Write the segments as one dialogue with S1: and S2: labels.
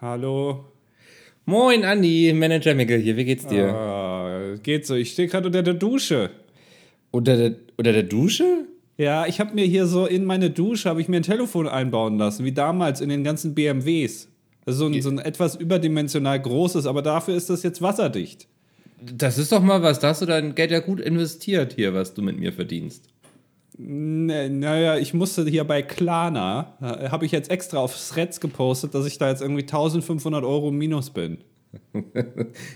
S1: Hallo.
S2: Moin, Andi, Manager Mickel hier, wie geht's dir?
S1: Ah, geht so, ich stehe gerade unter der Dusche.
S2: Unter der, unter der Dusche?
S1: Ja, ich habe mir hier so in meine Dusche, habe ich mir ein Telefon einbauen lassen, wie damals in den ganzen BMWs. Also so ein, so ein etwas überdimensional großes, aber dafür ist das jetzt wasserdicht.
S2: Das ist doch mal was, da hast du dein Geld ja gut investiert hier, was du mit mir verdienst.
S1: N- Naja, ich musste hier bei Klarna, äh, habe ich jetzt extra auf Threads gepostet, dass ich da jetzt irgendwie 1500 Euro minus bin.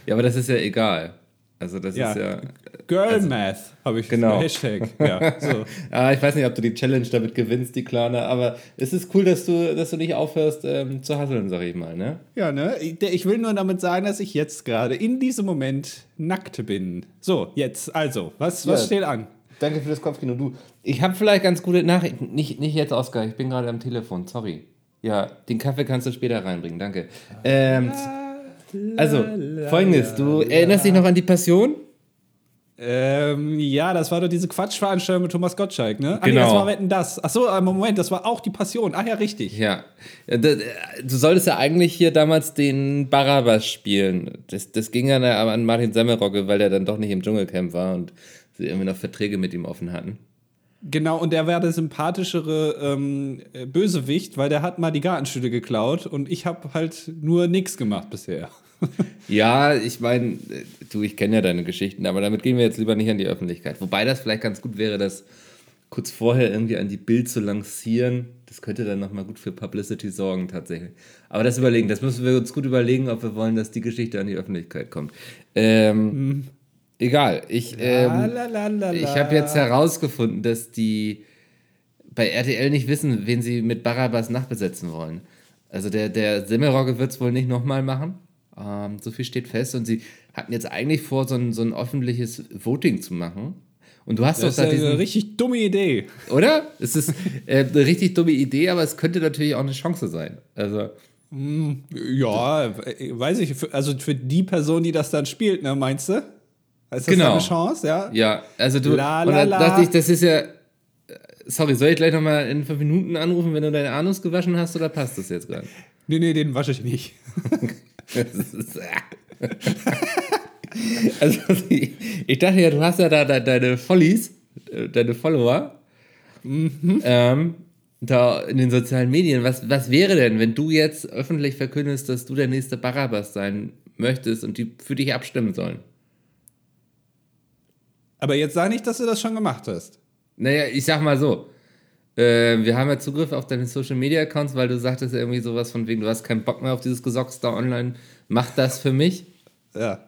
S2: Ja, aber das ist ja egal. Also das
S1: Ja.
S2: ist ja...
S1: Girl Math habe ich
S2: Genau.
S1: Hashtag. Ja, so.
S2: Ah, ich weiß nicht, ob du die Challenge damit gewinnst, die Klarna, aber es ist cool, dass du, dass du nicht aufhörst ähm, zu hasseln, sag ich mal, ne?
S1: Ja, ne? Ich will nur damit sagen, dass ich jetzt gerade in diesem Moment nackt bin. So, jetzt, also, was, was
S2: Ja.
S1: steht an?
S2: Danke für das Kopfkino. Du, ich habe vielleicht ganz gute Nachrichten. Nicht, nicht jetzt, Oskar, ich bin gerade am Telefon, sorry. Ja, den Kaffee kannst du später reinbringen, danke. Ähm, also, folgendes, du erinnerst dich noch an die Passion?
S1: Ähm, ja, das war doch diese Quatschveranstaltung mit Thomas Gottschalk, ne? Ah, nee,
S2: Genau.
S1: das war Wetten, das. Achso, äh, Moment, das war auch die Passion. Ach ja, richtig.
S2: Ja. Ja, da- Du solltest ja eigentlich hier damals den Barabbas spielen. Das, das ging ja an Martin Semmelrogge, weil der dann doch nicht im Dschungelcamp war und sie irgendwie noch Verträge mit ihm offen hatten.
S1: Genau, und der war der sympathischere ähm, äh, Bösewicht, weil der hat mal die Gartenstühle geklaut und ich habe halt nur nichts gemacht bisher.
S2: Ja, ich meine, du, ich kenne ja deine Geschichten, aber damit gehen wir jetzt lieber nicht an die Öffentlichkeit. Wobei das vielleicht ganz gut wäre, das kurz vorher irgendwie an die Bild zu lancieren. Das könnte dann nochmal gut für Publicity sorgen, tatsächlich. Aber das überlegen, das müssen wir uns gut überlegen, ob wir wollen, dass die Geschichte an die Öffentlichkeit kommt. Ähm, Egal, ich, ähm, ich habe jetzt herausgefunden, dass die bei RTL nicht wissen, wen sie mit Barabbas nachbesetzen wollen. Also der, der Semmelrogge wird es wohl nicht nochmal machen. Ähm, so viel steht fest. Und sie hatten jetzt eigentlich vor, so ein, so ein öffentliches Voting zu machen. Und du hast
S1: Das
S2: doch
S1: ist
S2: da
S1: eine
S2: diesen,
S1: richtig dumme Idee.
S2: oder? Es ist äh, eine richtig dumme Idee, aber es könnte natürlich auch eine Chance sein. Also,
S1: Ja, äh, weiß ich. Also für die Person, die das dann spielt, ne, meinst du? Ist das
S2: Genau.
S1: eine Chance, ja?
S2: ja, also du,
S1: La,
S2: und
S1: la,
S2: dann
S1: la.
S2: dachte ich, das ist ja, sorry, soll ich gleich nochmal in fünf Minuten anrufen, wenn du deine Anus gewaschen hast, oder passt das jetzt gerade?
S1: Nee, nee, den wasche ich nicht.
S2: Also, ich, dachte ja, du hast ja da, da deine Follies, deine Follower, ähm, da in den sozialen Medien. Was, was wäre denn, wenn du jetzt öffentlich verkündest, dass du der nächste Barabbas sein möchtest und die für dich abstimmen sollen?
S1: Aber jetzt sag nicht, dass du das schon gemacht hast.
S2: Naja, ich sag mal so. Äh, wir haben ja Zugriff auf deine Social Media Accounts, weil du sagtest irgendwie sowas von wegen, du hast keinen Bock mehr auf dieses Gesocks da online. Mach das für mich.
S1: Ja.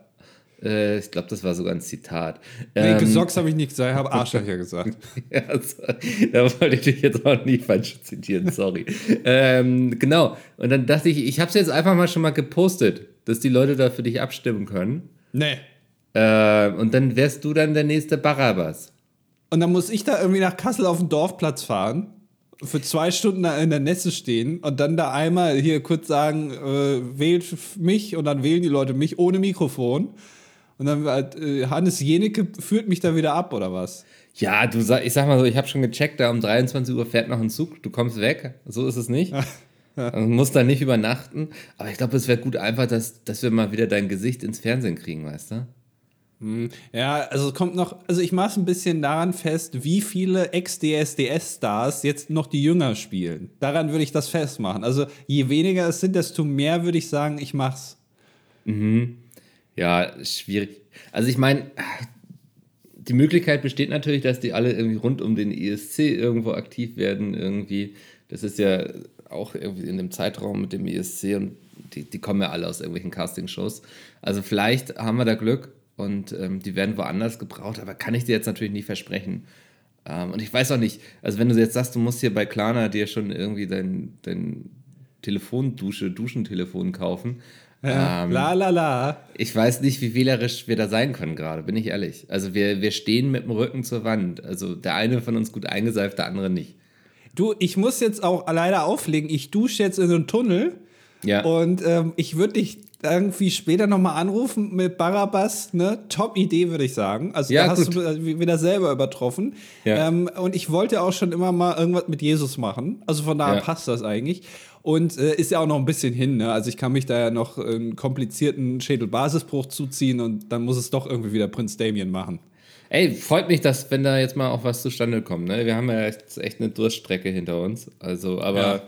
S2: Äh, ich glaube, das war sogar ein Zitat.
S1: Nee,
S2: Ähm,
S1: Gesocks habe ich nicht gesagt, ich habe Arschlöcher gesagt.
S2: Ja, so, da wollte ich dich jetzt auch nicht falsch zitieren, sorry. ähm, genau. Und dann dachte ich, ich habe es jetzt einfach mal schon mal gepostet, dass die Leute da für dich abstimmen können.
S1: Nee.
S2: Äh, und dann wärst du dann der nächste Barabbas.
S1: Und dann muss ich da irgendwie nach Kassel auf den Dorfplatz fahren, für zwei Stunden in der Nässe stehen und dann da einmal hier kurz sagen, äh, wählt mich und dann wählen die Leute mich ohne Mikrofon. Und dann halt, äh, Hannes Jenecke führt mich da wieder ab, oder was?
S2: Ja, du sag, ich sag mal so, ich habe schon gecheckt, da um 23 Uhr fährt noch ein Zug, du kommst weg. So ist es nicht. Du musst da nicht übernachten. Aber ich glaube, es wäre gut einfach, dass, dass wir mal wieder dein Gesicht ins Fernsehen kriegen, weißt du?
S1: Ja, also kommt noch, also ich mache es ein bisschen daran fest, wie viele Ex-DSDS-Stars jetzt noch die Jünger spielen. Daran würde ich das festmachen. Also je weniger es sind, desto mehr würde ich sagen, ich mach's.
S2: Ja, schwierig. Also ich meine, die Möglichkeit besteht natürlich, dass die alle irgendwie rund um den ESC irgendwo aktiv werden irgendwie. Das ist ja auch irgendwie in dem Zeitraum mit dem ESC und die, die kommen ja alle aus irgendwelchen Castingshows. Also vielleicht haben wir da Glück und ähm, die werden woanders gebraucht, aber kann ich dir jetzt natürlich nicht versprechen. Ähm, und ich weiß auch nicht, also wenn du jetzt sagst, du musst hier bei Klarna dir schon irgendwie dein, dein Telefondusche, Duschentelefon kaufen. Ähm,
S1: la la la.
S2: ich weiß nicht, wie wählerisch wir da sein können gerade, bin ich ehrlich. Also wir, wir stehen mit dem Rücken zur Wand. Also der eine von uns gut eingeseift, der andere nicht.
S1: Du, ich muss jetzt auch leider auflegen. Ich dusche jetzt in so einen Tunnel
S2: Ja.
S1: und ähm, ich würde dich irgendwie später nochmal anrufen mit Barabbas. Ne? Top Idee, würde ich sagen. Also
S2: Ja,
S1: da hast
S2: gut.
S1: du äh, wieder selber übertroffen.
S2: Ja.
S1: Ähm, und ich wollte auch schon immer mal irgendwas mit Jesus machen. Also von daher
S2: Ja.
S1: passt das eigentlich. Und äh, ist ja auch noch ein bisschen hin. Ne? Also ich kann mich da ja noch einen komplizierten Schädelbasisbruch zuziehen und dann muss es doch irgendwie wieder Prinz Damien machen.
S2: Ey, freut mich, dass, wenn da jetzt mal auch was zustande kommt. Ne? Wir haben ja jetzt echt eine Durststrecke hinter uns. Also, aber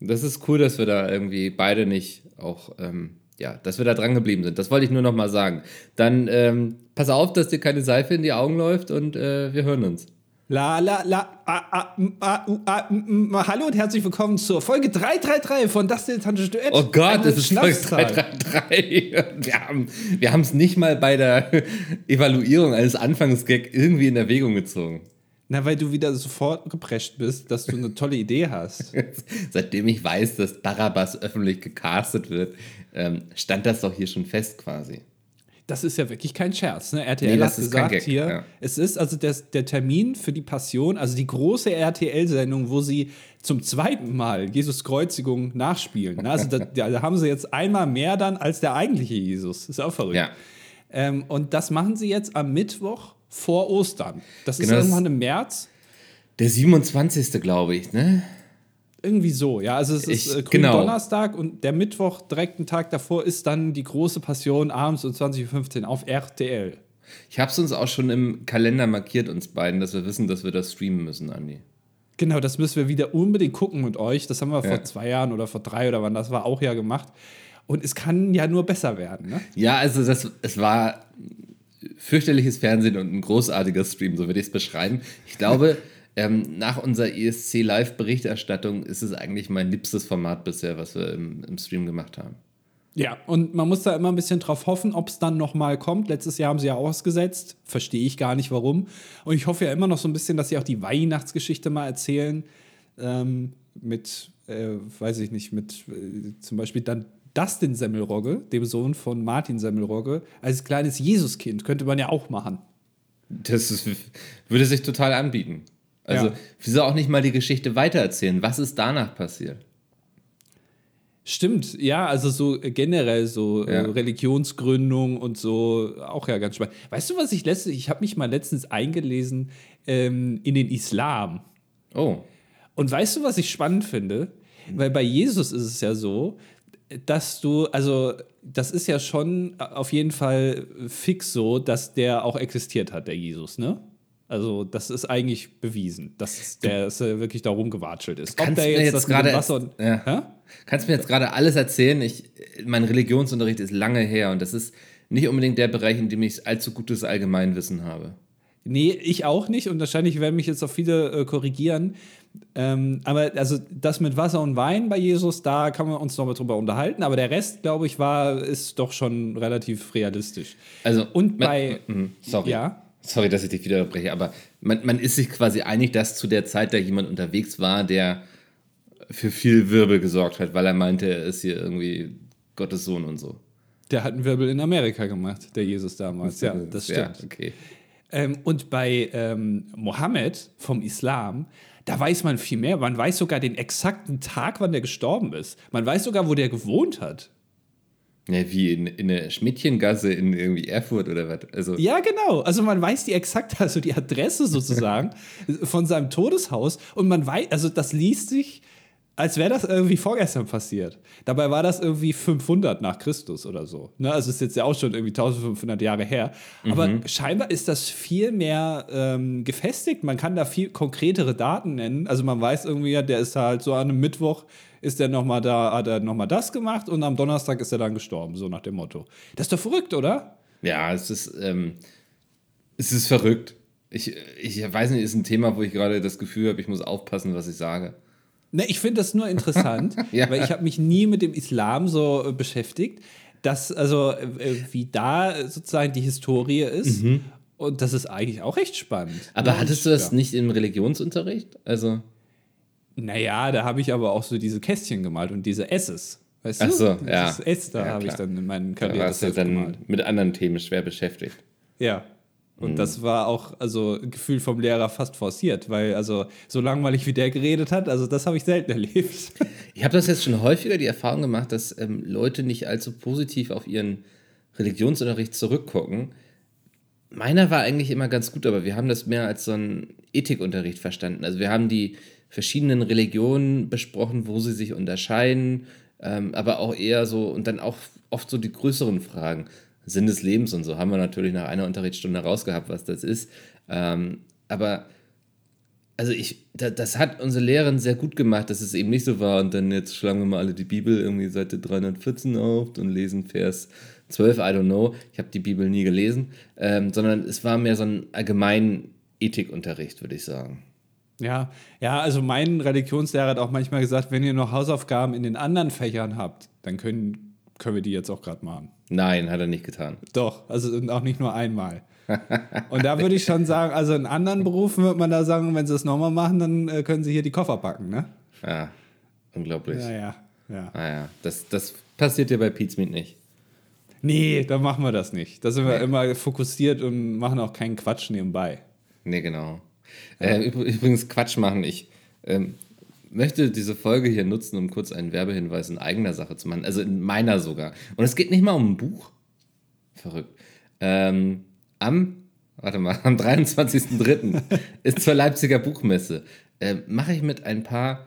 S2: das ist cool, dass wir da irgendwie beide nicht auch, ähm, ja, dass wir da dran geblieben sind. Das wollte ich nur noch mal sagen. Dann ähm, pass auf, dass dir keine Seife in die Augen läuft und äh, wir hören uns.
S1: La la la a, a, a, Hallo und herzlich willkommen zur Folge 333 von Das Dilettantische Duett.
S2: Oh Gott, das ist Folge 333. Wir haben es nicht mal bei der Evaluierung eines Anfangsgag irgendwie in Erwägung gezogen.
S1: Na, weil du wieder sofort geprescht bist, dass du eine tolle Idee hast.
S2: Seitdem ich weiß, dass Barabbas öffentlich gecastet wird, ähm, stand das doch hier schon fest quasi.
S1: Das ist ja wirklich kein Scherz. Ne? RTL nee, hat gesagt Gag, hier, ja. es ist also der, der Termin für die Passion, also die große RTL-Sendung, wo sie zum zweiten Mal Jesus Kreuzigung nachspielen. Ne? Also da, da, haben sie jetzt einmal mehr dann als der eigentliche Jesus. Ist auch verrückt. Ja. Ähm, und das machen sie jetzt am Mittwoch vor Ostern. Das genau, ist irgendwann im März.
S2: Der 27. glaube ich, ne?
S1: Irgendwie so, ja. Also es ist äh, genau. Donnerstag und der Mittwoch, direkt einen Tag davor, ist dann die große Passion abends um 20.15 Uhr auf RTL.
S2: Ich habe es uns auch schon im Kalender markiert, uns beiden, dass wir wissen, dass wir das streamen müssen, Andi.
S1: Genau, das müssen wir wieder unbedingt gucken mit euch. Das haben wir ja. vor zwei Jahren oder vor drei oder wann das war auch ja gemacht. Und es kann ja nur besser werden, ne?
S2: Ja, also das, es war fürchterliches Fernsehen und ein großartiger Stream, so würde ich es beschreiben. Ich glaube, ähm, nach unserer ESC Live-Berichterstattung ist es eigentlich mein liebstes Format bisher, was wir im, im Stream gemacht haben.
S1: Ja, und man muss da immer ein bisschen drauf hoffen, ob es dann nochmal kommt. Letztes Jahr haben sie ja ausgesetzt. Verstehe ich gar nicht warum. Und ich hoffe ja immer noch so ein bisschen, dass sie auch die Weihnachtsgeschichte mal erzählen. Ähm, mit, äh, weiß ich nicht, mit äh, zum Beispiel dann Dustin Semmelrogge, dem Sohn von Martin Semmelrogge, als kleines Jesuskind. Könnte man ja auch machen.
S2: Das ist, würde sich total anbieten. Also, ja. wieso auch nicht mal die Geschichte weitererzählen? Was ist danach passiert?
S1: Stimmt, ja, also so generell so äh, ja. Religionsgründung und so auch ja ganz spannend. Weißt du, was ich letztens, ich habe mich mal letztens eingelesen ähm, in den Islam.
S2: Oh.
S1: Und weißt du, was ich spannend finde? Weil bei Jesus ist es ja so, dass du, also das ist ja schon auf jeden Fall fix so, dass der auch existiert hat, der Jesus, ne? Also, das ist eigentlich bewiesen, dass der dass wirklich da rumgewatschelt ist.
S2: Kannst Ob der jetzt, jetzt gerade Wasser ja. Kannst mir jetzt gerade alles erzählen? Ich, mein Religionsunterricht ist lange her und das ist nicht unbedingt der Bereich, in dem ich allzu gutes Allgemeinwissen habe.
S1: Nee, ich auch nicht und wahrscheinlich werden mich jetzt auch viele äh, korrigieren. Ähm, aber also das mit Wasser und Wein bei Jesus, da kann man uns noch mal drüber unterhalten. Aber der Rest, glaube ich, war, ist doch schon relativ realistisch.
S2: Also,
S1: und bei.
S2: Mhm, sorry. Ja. Sorry, dass ich dich wieder unterbreche, aber man, man ist sich quasi einig, dass zu der Zeit da jemand unterwegs war, der für viel Wirbel gesorgt hat, weil er meinte, er ist hier irgendwie Gottes Sohn und so.
S1: Der hat einen Wirbel in Amerika gemacht, der Jesus damals. Ja, das stimmt. Ja,
S2: okay.
S1: Ähm, und bei ähm, Mohammed vom Islam, da weiß man viel mehr. Man weiß sogar den exakten Tag, wann der gestorben ist. Man weiß sogar, wo der gewohnt hat.
S2: Ja, wie in, in der Schmidtchengasse in irgendwie Erfurt oder was? Also
S1: ja, genau. Also man weiß die exakte, also die Adresse sozusagen von seinem Todeshaus und man weiß, also das liest sich, als wäre das irgendwie vorgestern passiert. Dabei war das irgendwie 500 nach Christus oder so. Ne? Also ist jetzt ja auch schon irgendwie 1500 Jahre her. Aber mhm. scheinbar ist das viel mehr ähm, gefestigt. Man kann da viel konkretere Daten nennen. Also man weiß irgendwie, ja, der ist halt so an einem Mittwoch ist er noch mal da, hat er nochmal das gemacht und am Donnerstag ist er dann gestorben, so nach dem Motto. Das ist doch verrückt, oder?
S2: Ja, es ist, ähm, es ist verrückt. Ich, ich weiß nicht, ist ein Thema, wo ich gerade das Gefühl habe, ich muss aufpassen, was ich sage.
S1: Ne, ich finde das nur interessant, ja. weil ich habe mich nie mit dem Islam so äh, beschäftigt, dass also äh, wie da sozusagen die Historie ist. Mhm. Und das ist eigentlich auch recht spannend.
S2: Aber ja, hattest du das ja. nicht im Religionsunterricht? Also
S1: naja, da habe ich aber auch so diese Kästchen gemalt und diese S's.
S2: Weißt Ach so,
S1: du?
S2: ja.
S1: Das S, da ja, habe ich dann in meinen Karriere.
S2: Da warst du dann gemalt. mit anderen Themen schwer beschäftigt.
S1: Ja. Und mhm. das war auch, also Gefühl vom Lehrer fast forciert, weil also so langweilig wie der geredet hat, also das habe ich selten erlebt.
S2: Ich habe das jetzt schon häufiger die Erfahrung gemacht, dass ähm, Leute nicht allzu positiv auf ihren Religionsunterricht zurückgucken. Meiner war eigentlich immer ganz gut, aber wir haben das mehr als so einen Ethikunterricht verstanden. Also wir haben die verschiedenen Religionen besprochen, wo sie sich unterscheiden, ähm, aber auch eher so und dann auch oft so die größeren Fragen. Sinn des Lebens und so haben wir natürlich nach einer Unterrichtsstunde rausgehabt, was das ist. Ähm, aber also ich, da, das hat unsere Lehrerin sehr gut gemacht, dass es eben nicht so war und dann jetzt schlagen wir mal alle die Bibel irgendwie Seite 314 auf und lesen Vers 12, I don't know. Ich habe die Bibel nie gelesen, ähm, sondern es war mehr so ein allgemeinen Ethikunterricht, würde ich sagen.
S1: Ja, ja, also mein Religionslehrer hat auch manchmal gesagt, wenn ihr noch Hausaufgaben in den anderen Fächern habt, dann können, können wir die jetzt auch gerade machen.
S2: Nein, hat er nicht getan.
S1: Doch, also auch nicht nur einmal. Und da würde ich schon sagen, also in anderen Berufen würde man da sagen, wenn sie es nochmal machen, dann äh, können sie hier die Koffer packen, ne?
S2: Ja, unglaublich.
S1: Ja, ja, ja.
S2: Naja, das, das passiert dir bei Pete's Meat nicht.
S1: Nee, dann machen wir das nicht. Da sind wir immer fokussiert und machen auch keinen Quatsch nebenbei.
S2: Nee, genau. Äh, übrigens, Quatsch machen. Ich ähm, möchte diese Folge hier nutzen, um kurz einen Werbehinweis in eigener Sache zu machen. Also in meiner sogar. Und es geht nicht mal um ein Buch. Verrückt. Ähm, am, warte mal, am 23.03. ist zur Leipziger Buchmesse. Äh, Mache ich mit ein paar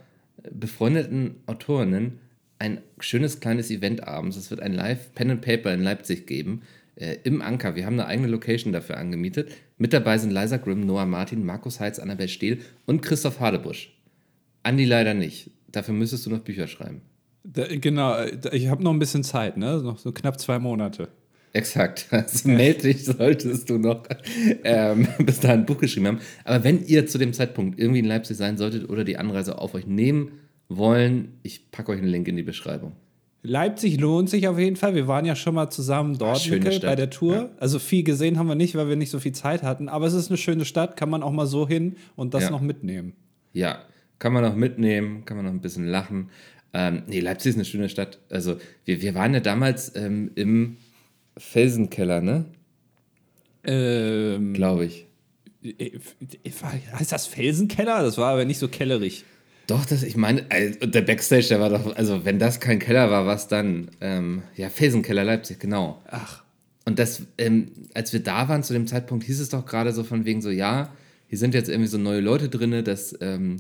S2: befreundeten Autorinnen ein schönes kleines Event abends. Es wird ein Live Pen and Paper in Leipzig geben. Äh, Im Anker. Wir haben eine eigene Location dafür angemietet. Mit dabei sind Liza Grimm, Noah Martin, Markus Heitz, Annabel Stehl und Christoph Hadebusch. Andi leider nicht. Dafür müsstest du noch Bücher schreiben.
S1: Da, genau, ich habe noch ein bisschen Zeit, ne? Noch so knapp zwei Monate.
S2: Exakt. Also melde dich, solltest du noch ähm, bis dahin ein Buch geschrieben haben. Aber wenn ihr zu dem Zeitpunkt irgendwie in Leipzig sein solltet oder die Anreise auf euch nehmen wollen, ich packe euch einen Link in die Beschreibung.
S1: Leipzig lohnt sich auf jeden Fall. Wir waren ja schon mal zusammen dort
S2: schöne
S1: Mikkel,
S2: Stadt.
S1: bei der Tour.
S2: Ja.
S1: Also viel gesehen haben wir nicht, weil wir nicht so viel Zeit hatten. Aber es ist eine schöne Stadt, kann man auch mal so hin und das
S2: Ja.
S1: noch mitnehmen.
S2: Ja, kann man noch mitnehmen, kann man noch ein bisschen lachen. Ähm, nee, Leipzig ist eine schöne Stadt. Also, wir, wir waren ja damals ähm, im Felsenkeller, ne?
S1: Ähm,
S2: Glaube ich.
S1: äh, heißt das Felsenkeller? Das war aber nicht so kellerig.
S2: Doch, das, ich meine, äh, der Backstage, der war doch, also, wenn das kein Keller war, was dann? Ähm, ja, Felsenkeller Leipzig, genau.
S1: Ach,
S2: Und das, ähm, als wir da waren zu dem Zeitpunkt, hieß es doch gerade so von wegen so, ja, hier sind jetzt irgendwie so neue Leute drin, das ähm,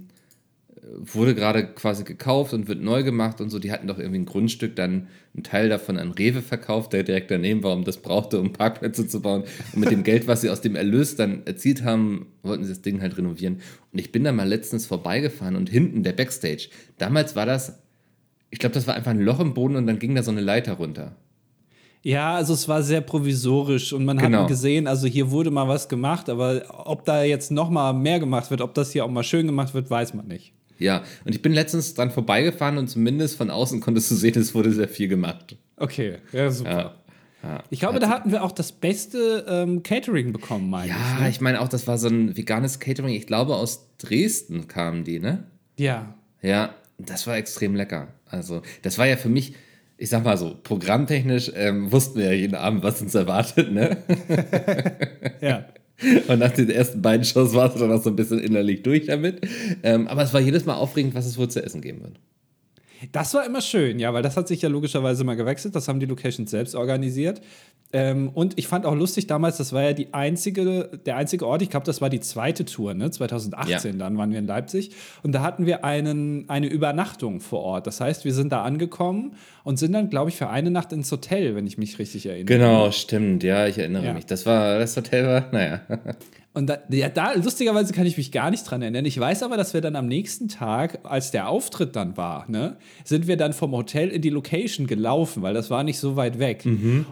S2: wurde gerade quasi gekauft und wird neu gemacht und so. Die hatten doch irgendwie ein Grundstück, dann einen Teil davon an Rewe verkauft, der direkt daneben war, um das brauchte, um Parkplätze zu bauen. Und mit dem Geld, was sie aus dem Erlös dann erzielt haben, wollten sie das Ding halt renovieren. Und ich bin da mal letztens vorbeigefahren und hinten der Backstage. Damals war das, ich glaube, das war einfach ein Loch im Boden und dann ging da so eine Leiter runter.
S1: Ja, also es war sehr provisorisch und man
S2: Genau.
S1: hat gesehen, also hier wurde mal was gemacht, aber ob da jetzt noch mal mehr gemacht wird, ob das hier auch mal schön gemacht wird, weiß man nicht.
S2: Ja, und ich bin letztens dran vorbeigefahren und zumindest von außen konntest du sehen, es wurde sehr viel gemacht.
S1: Okay, ja, super.
S2: Ja. Ja,
S1: Ich glaube, da hatten wir auch das beste ähm, Catering bekommen, meine ich.
S2: ja
S1: Ne?
S2: ich meine auch, das war so ein veganes Catering. Ich glaube, aus Dresden kamen die, ne?
S1: Ja.
S2: Ja, das war extrem lecker. Also, das war ja für mich, ich sag mal so, programmtechnisch ähm, wussten wir ja jeden Abend, was uns erwartet, ne?
S1: Ja.
S2: Und nach den ersten beiden Shows warst du dann auch so ein bisschen innerlich durch damit. Ähm, aber es war jedes Mal aufregend, was es wohl zu essen geben wird.
S1: Das war immer schön, ja, weil das hat sich ja logischerweise mal gewechselt. Das haben die Locations selbst organisiert. Ähm, und ich fand auch lustig damals, das war ja die einzige, der einzige Ort, ich glaube, das war die zweite Tour, ne? 2018,
S2: Ja.
S1: dann waren wir in Leipzig. Und da hatten wir einen, eine Übernachtung vor Ort. Das heißt, wir sind da angekommen und sind dann, glaube ich, für eine Nacht ins Hotel, wenn ich mich richtig erinnere.
S2: Genau, stimmt. Ja, ich erinnere
S1: Ja.
S2: mich. Das war, das Hotel war, naja.
S1: Und da, ja, da, lustigerweise kann ich mich gar nicht dran erinnern. Ich weiß aber, dass wir dann am nächsten Tag, als der Auftritt dann war, ne, sind wir dann vom Hotel in die Location gelaufen, weil das war nicht so weit weg.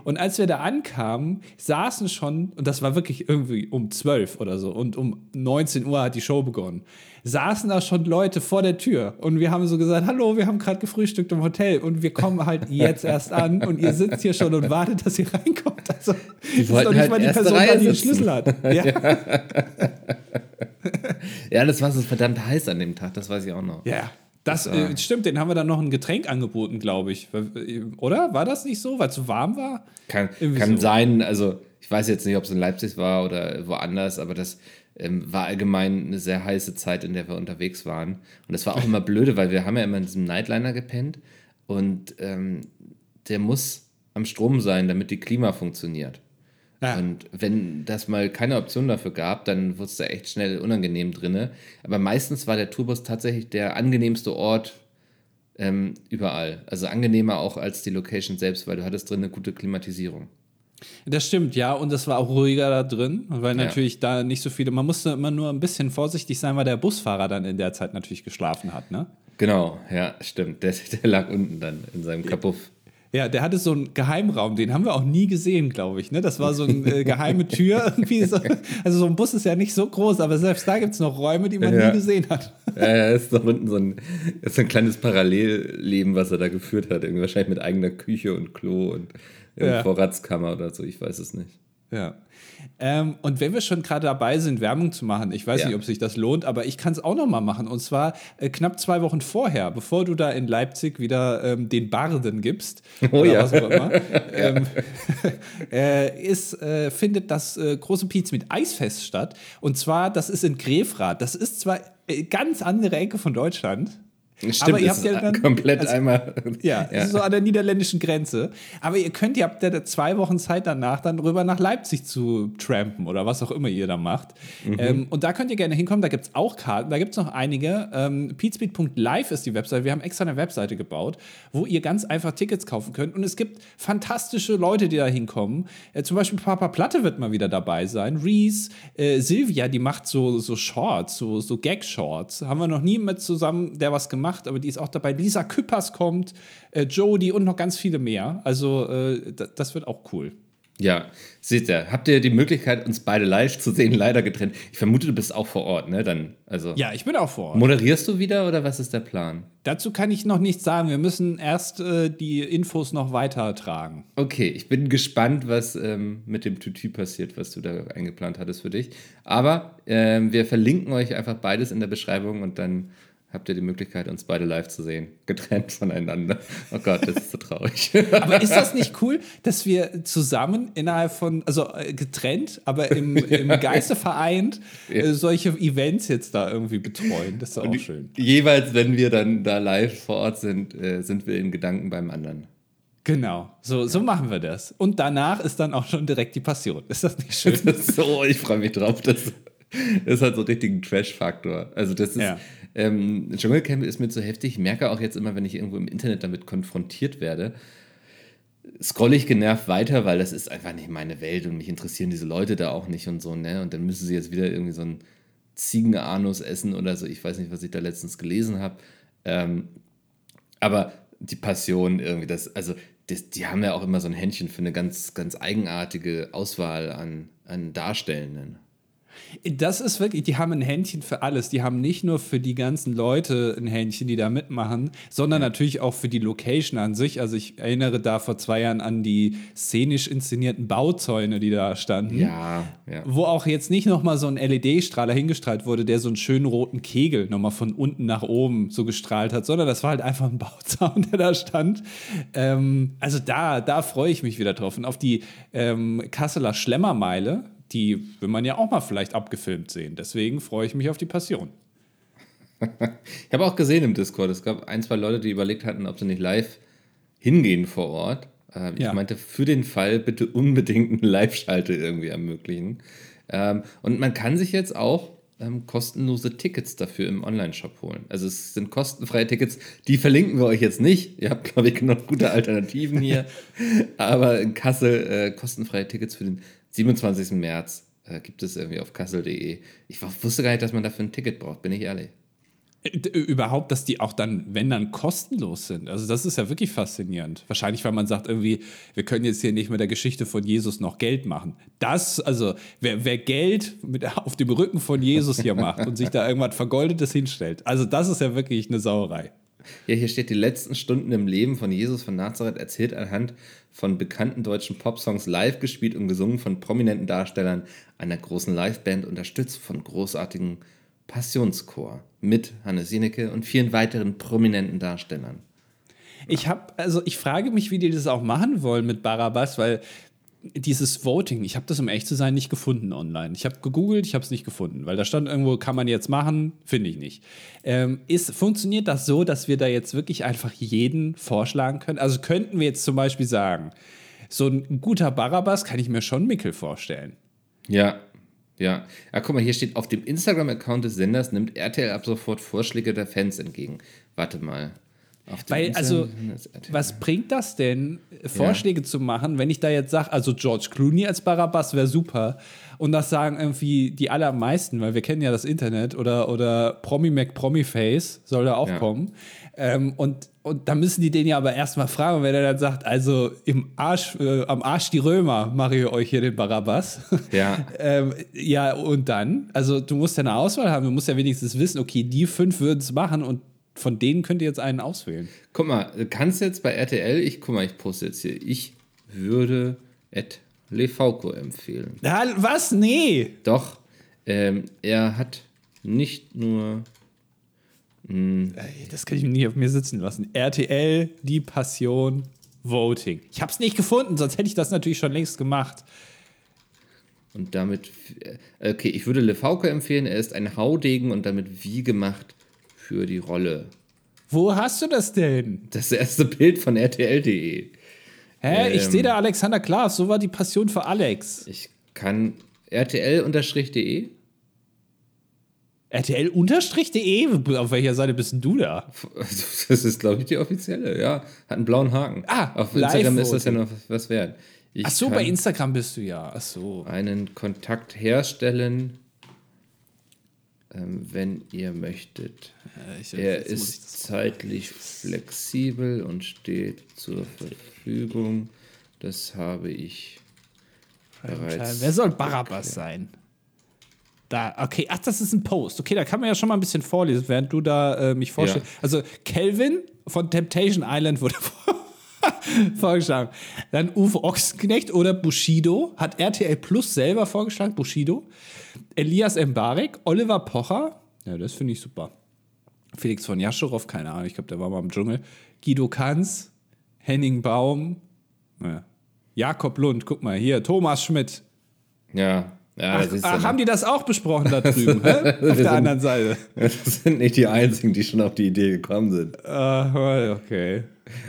S1: Und als wir da ankamen, saßen schon, und das war wirklich irgendwie um 12 oder so, und um 19 Uhr hat die Show begonnen, saßen da schon Leute vor der Tür. Und wir haben so gesagt, hallo, wir haben gerade gefrühstückt im Hotel und wir kommen halt jetzt erst an und ihr sitzt hier schon und wartet, dass ihr reinkommt. Also, die ist
S2: wollten
S1: doch nicht
S2: halt
S1: mal die Person,
S2: Reihe
S1: die den. Schlüssel hat. Ja.
S2: Ja, das war so verdammt heiß an dem Tag, das weiß ich auch noch.
S1: Ja, das äh, stimmt. Den haben wir dann noch ein Getränk angeboten, glaube ich. Oder? War das nicht so, weil es so warm war?
S2: Kann, kann
S1: so.
S2: sein, also ich weiß jetzt nicht, ob es in Leipzig war oder woanders, aber das ähm, war allgemein eine sehr heiße Zeit, in der wir unterwegs waren. Und das war auch immer blöde, weil wir haben ja immer in diesem Nightliner gepennt und ähm, der muss am Strom sein, damit die Klima funktioniert. Ja. Und wenn das mal keine Option dafür gab, dann wurde es da echt schnell unangenehm drinne. Aber meistens war der Tourbus tatsächlich der angenehmste Ort ähm, überall. Also angenehmer auch als die Location selbst, weil du hattest drin eine gute Klimatisierung.
S1: Das stimmt, ja, und es war auch ruhiger da drin, weil natürlich ja. da nicht so viele, man musste immer nur ein bisschen vorsichtig sein, weil der Busfahrer dann in der Zeit natürlich geschlafen hat, ne?
S2: Genau, ja, stimmt. Der, der lag unten dann in seinem Kapuff.
S1: Ja, der hatte so einen Geheimraum, den haben wir auch nie gesehen, glaube ich. Ne? Das war so eine äh, geheime Tür irgendwie. So, also so ein Bus ist ja nicht so groß, aber selbst da gibt es noch Räume, die man ja. nie gesehen hat.
S2: Ja, ist da unten so ein, ist ein kleines Parallelleben, was er da geführt hat. Irgendwie wahrscheinlich mit eigener Küche und Klo und ja. Vorratskammer oder so, ich weiß es nicht.
S1: Ja. Ähm, und wenn wir schon gerade dabei sind, Werbung zu machen, ich weiß ja. nicht, ob sich das lohnt, aber ich kann es auch noch mal machen. Und zwar äh, knapp zwei Wochen vorher, bevor du da in Leipzig wieder ähm, den Barden gibst, oh, oder ja. was auch immer, ähm, äh, ist, äh, findet das äh, große Piz mit Eisfest statt. Und zwar, das ist in Grefrath. Das ist zwar äh, ganz andere Ecke von Deutschland.
S2: Stimmt, aber ihr habt ja dann, komplett also, einmal.
S1: Ja, ja. so an der niederländischen Grenze. Aber ihr könnt, ihr habt ja zwei Wochen Zeit danach, dann rüber nach Leipzig zu trampen oder was auch immer ihr da macht. Mhm. Ähm, und da könnt ihr gerne hinkommen. Da gibt es auch Karten. Da gibt es noch einige. Ähm, Peatspeed.live ist die Webseite. Wir haben extra eine Webseite gebaut, wo ihr ganz einfach Tickets kaufen könnt. Und es gibt fantastische Leute, die da hinkommen. Äh, zum Beispiel Papa Platte wird mal wieder dabei sein. Reese, äh, Silvia, die macht so, so Shorts, so, so Gag-Shorts. Haben wir noch nie mit zusammen, der was gemacht gemacht, aber die ist auch dabei. Lisa Küppers kommt, äh, Jodie und noch ganz viele mehr. Also äh, das wird auch cool.
S2: Ja, seht ihr, habt ihr die Möglichkeit, uns beide live zu sehen, leider getrennt. Ich vermute, du bist auch vor Ort, ne? Dann, also.
S1: Ja, ich bin auch vor Ort.
S2: Moderierst du wieder oder was ist der Plan?
S1: Dazu kann ich noch nichts sagen. Wir müssen erst äh, die Infos noch weitertragen.
S2: Okay, ich bin gespannt, was ähm, mit dem Tütü passiert, was du da eingeplant hattest für dich. Aber ähm, wir verlinken euch einfach beides in der Beschreibung und dann habt ihr die Möglichkeit, uns beide live zu sehen, getrennt voneinander. Oh Gott, das ist so traurig.
S1: aber ist das nicht cool, dass wir zusammen innerhalb von, also äh, getrennt, aber im, im Geiste vereint, ja. Äh, solche Events jetzt da irgendwie betreuen? Das ist auch schön.
S2: Jeweils, wenn wir dann da live vor Ort sind, äh, sind wir in Gedanken beim anderen.
S1: Genau, so, so machen wir das. Und danach ist dann auch schon direkt die Passion. Ist das nicht schön?
S2: Das so, ich freue mich drauf. Das, das hat so einen richtigen Trash-Faktor. Also, das ist, ja. Ähm, Dschungelcamp ist mir zu heftig. Ich merke auch jetzt immer, wenn ich irgendwo im Internet damit konfrontiert werde, scrolle ich genervt weiter, weil das ist einfach nicht meine Welt und mich interessieren diese Leute da auch nicht und so, ne? Und dann müssen sie jetzt wieder irgendwie so ein Ziegenanus essen oder so. Ich weiß nicht, was ich da letztens gelesen habe. Ähm, aber die Passion irgendwie, das, also das, die haben ja auch immer so ein Händchen für eine ganz, ganz eigenartige Auswahl an, an Darstellenden.
S1: Das ist wirklich, die haben ein Händchen für alles. Die haben nicht nur für die ganzen Leute ein Händchen, die da mitmachen, sondern ja. natürlich auch für die Location an sich. Also ich erinnere da vor zwei Jahren an die szenisch inszenierten Bauzäune, die da standen.
S2: Ja, ja.
S1: Wo auch jetzt nicht nochmal so ein LED-Strahler hingestrahlt wurde, der so einen schönen roten Kegel nochmal von unten nach oben so gestrahlt hat, sondern das war halt einfach ein Bauzaun, der da stand. Ähm, also da, da freue ich mich wieder drauf. Und auf die ähm, Kasseler Schlemmermeile, die will man ja auch mal vielleicht abgefilmt sehen. Deswegen freue ich mich auf die Passion.
S2: ich habe auch gesehen im Discord, es gab ein, zwei Leute, die überlegt hatten, ob sie nicht live hingehen vor Ort. Ja. Ich meinte, für den Fall bitte unbedingt eine Live-Schalte irgendwie ermöglichen. Ähm, und man kann sich jetzt auch ähm, kostenlose Tickets dafür im Online-Shop holen. Also es sind kostenfreie Tickets, die verlinken wir euch jetzt nicht. Ihr habt, glaube ich, noch gute Alternativen hier. Aber in Kassel äh, kostenfreie Tickets für den 27. März äh, gibt es irgendwie auf kassel.de. Ich wusste gar nicht, dass man dafür ein Ticket braucht, bin ich ehrlich.
S1: Äh, überhaupt, dass die auch dann, wenn dann, kostenlos sind. Also, das ist ja wirklich faszinierend. Wahrscheinlich, weil man sagt, irgendwie, wir können jetzt hier nicht mit der Geschichte von Jesus noch Geld machen. Das, also, wer, wer Geld mit, auf dem Rücken von Jesus hier macht und sich da irgendwas Vergoldetes hinstellt, also, das ist ja wirklich eine Sauerei.
S2: Ja, hier steht die letzten Stunden im Leben von Jesus von Nazareth erzählt anhand von bekannten deutschen Popsongs live gespielt und gesungen von prominenten Darstellern einer großen Liveband, unterstützt von großartigen Passionschor mit Hannes Sienecke und vielen weiteren prominenten Darstellern.
S1: Ich habe, also ich frage mich, wie die das auch machen wollen mit Barabbas, weil dieses Voting, ich habe das, um echt zu sein, nicht gefunden online. Ich habe gegoogelt, ich habe es nicht gefunden, weil da stand irgendwo, kann man jetzt machen, finde ich nicht. Ähm, ist, funktioniert das so, dass wir da jetzt wirklich einfach jeden vorschlagen können? Also könnten wir jetzt zum Beispiel sagen, so ein guter Barabbas kann ich mir schon Mickel vorstellen.
S2: Ja, ja. Ja, guck mal, hier steht, auf dem Instagram-Account des Senders nimmt RTL ab sofort Vorschläge der Fans entgegen. Warte mal.
S1: Weil, also, was bringt das denn, Vorschläge zu machen, wenn ich da jetzt sage, also George Clooney als Barabbas wäre super und das sagen irgendwie die allermeisten, weil wir kennen ja das Internet oder, oder Promi Mac Promi Face soll da auch
S2: Ja.
S1: kommen. Ähm, und, und da müssen die den ja aber erstmal fragen, wenn er dann sagt, also im Arsch, äh, am Arsch die Römer mache ich euch hier den Barabbas.
S2: Ja.
S1: ähm, ja, und dann? Also du musst ja eine Auswahl haben, du musst ja wenigstens wissen, okay, die fünf würden es machen und von denen könnt ihr jetzt einen auswählen.
S2: Guck mal, du kannst jetzt bei RTL, ich guck mal, ich poste jetzt hier, ich würde Ed Lefauco empfehlen.
S1: Ja, was? Nee.
S2: Doch, ähm, er hat nicht nur
S1: Ey, Das kann ich nie auf mir sitzen lassen. RTL, die Passion, Voting. Ich habe es nicht gefunden, sonst hätte ich das natürlich schon längst gemacht.
S2: und damit, äh, okay, ich würde Lefauco empfehlen, er ist ein Haudegen und damit wie gemacht für die Rolle.
S1: Wo hast du das denn?
S2: Das erste Bild von RTL.de.
S1: Hä? ich
S2: Ähm.
S1: sehe da Alexander Klaas, so war die Passion für Alex.
S2: Ich kann RTL-de.
S1: RTL-de? Auf welcher Seite bist denn du da?
S2: Das ist, glaube ich, die offizielle, ja. Hat einen blauen Haken.
S1: Ah,
S2: Auf Instagram ist das ja noch was wert. Ich
S1: Ach so, bei Instagram bist du ja. Ach so.
S2: einen Kontakt herstellen, wenn ihr möchtet.
S1: Ich,
S2: Er ist zeitlich flexibel und steht zur Verfügung. Das habe ich bereits.
S1: Wer soll Barabbas sein? Da, okay, ach, das ist ein Post. Okay, da kann man ja schon mal ein bisschen vorlesen, während du da äh, mich vorstellst.
S2: Ja.
S1: Also, Kelvin von Temptation Island wurde vor- vorgeschlagen. Dann Uwe Ochsenknecht oder Bushido hat RTL Plus selber vorgeschlagen, Bushido. Elias Mbarek, Oliver Pocher, ja, das finde ich super. Felix von Jaschow, keine Ahnung, ich glaube, der war mal im Dschungel. Guido Kanz, Henning Baum, ja. Jakob Lund, guck mal hier, Thomas Schmidt.
S2: Ja, ja, das ist
S1: Ach,
S2: ja
S1: haben die das auch besprochen da drüben? Auf der anderen Seite.
S2: Das sind nicht die einzigen, die schon auf die Idee gekommen sind.
S1: Ah, okay.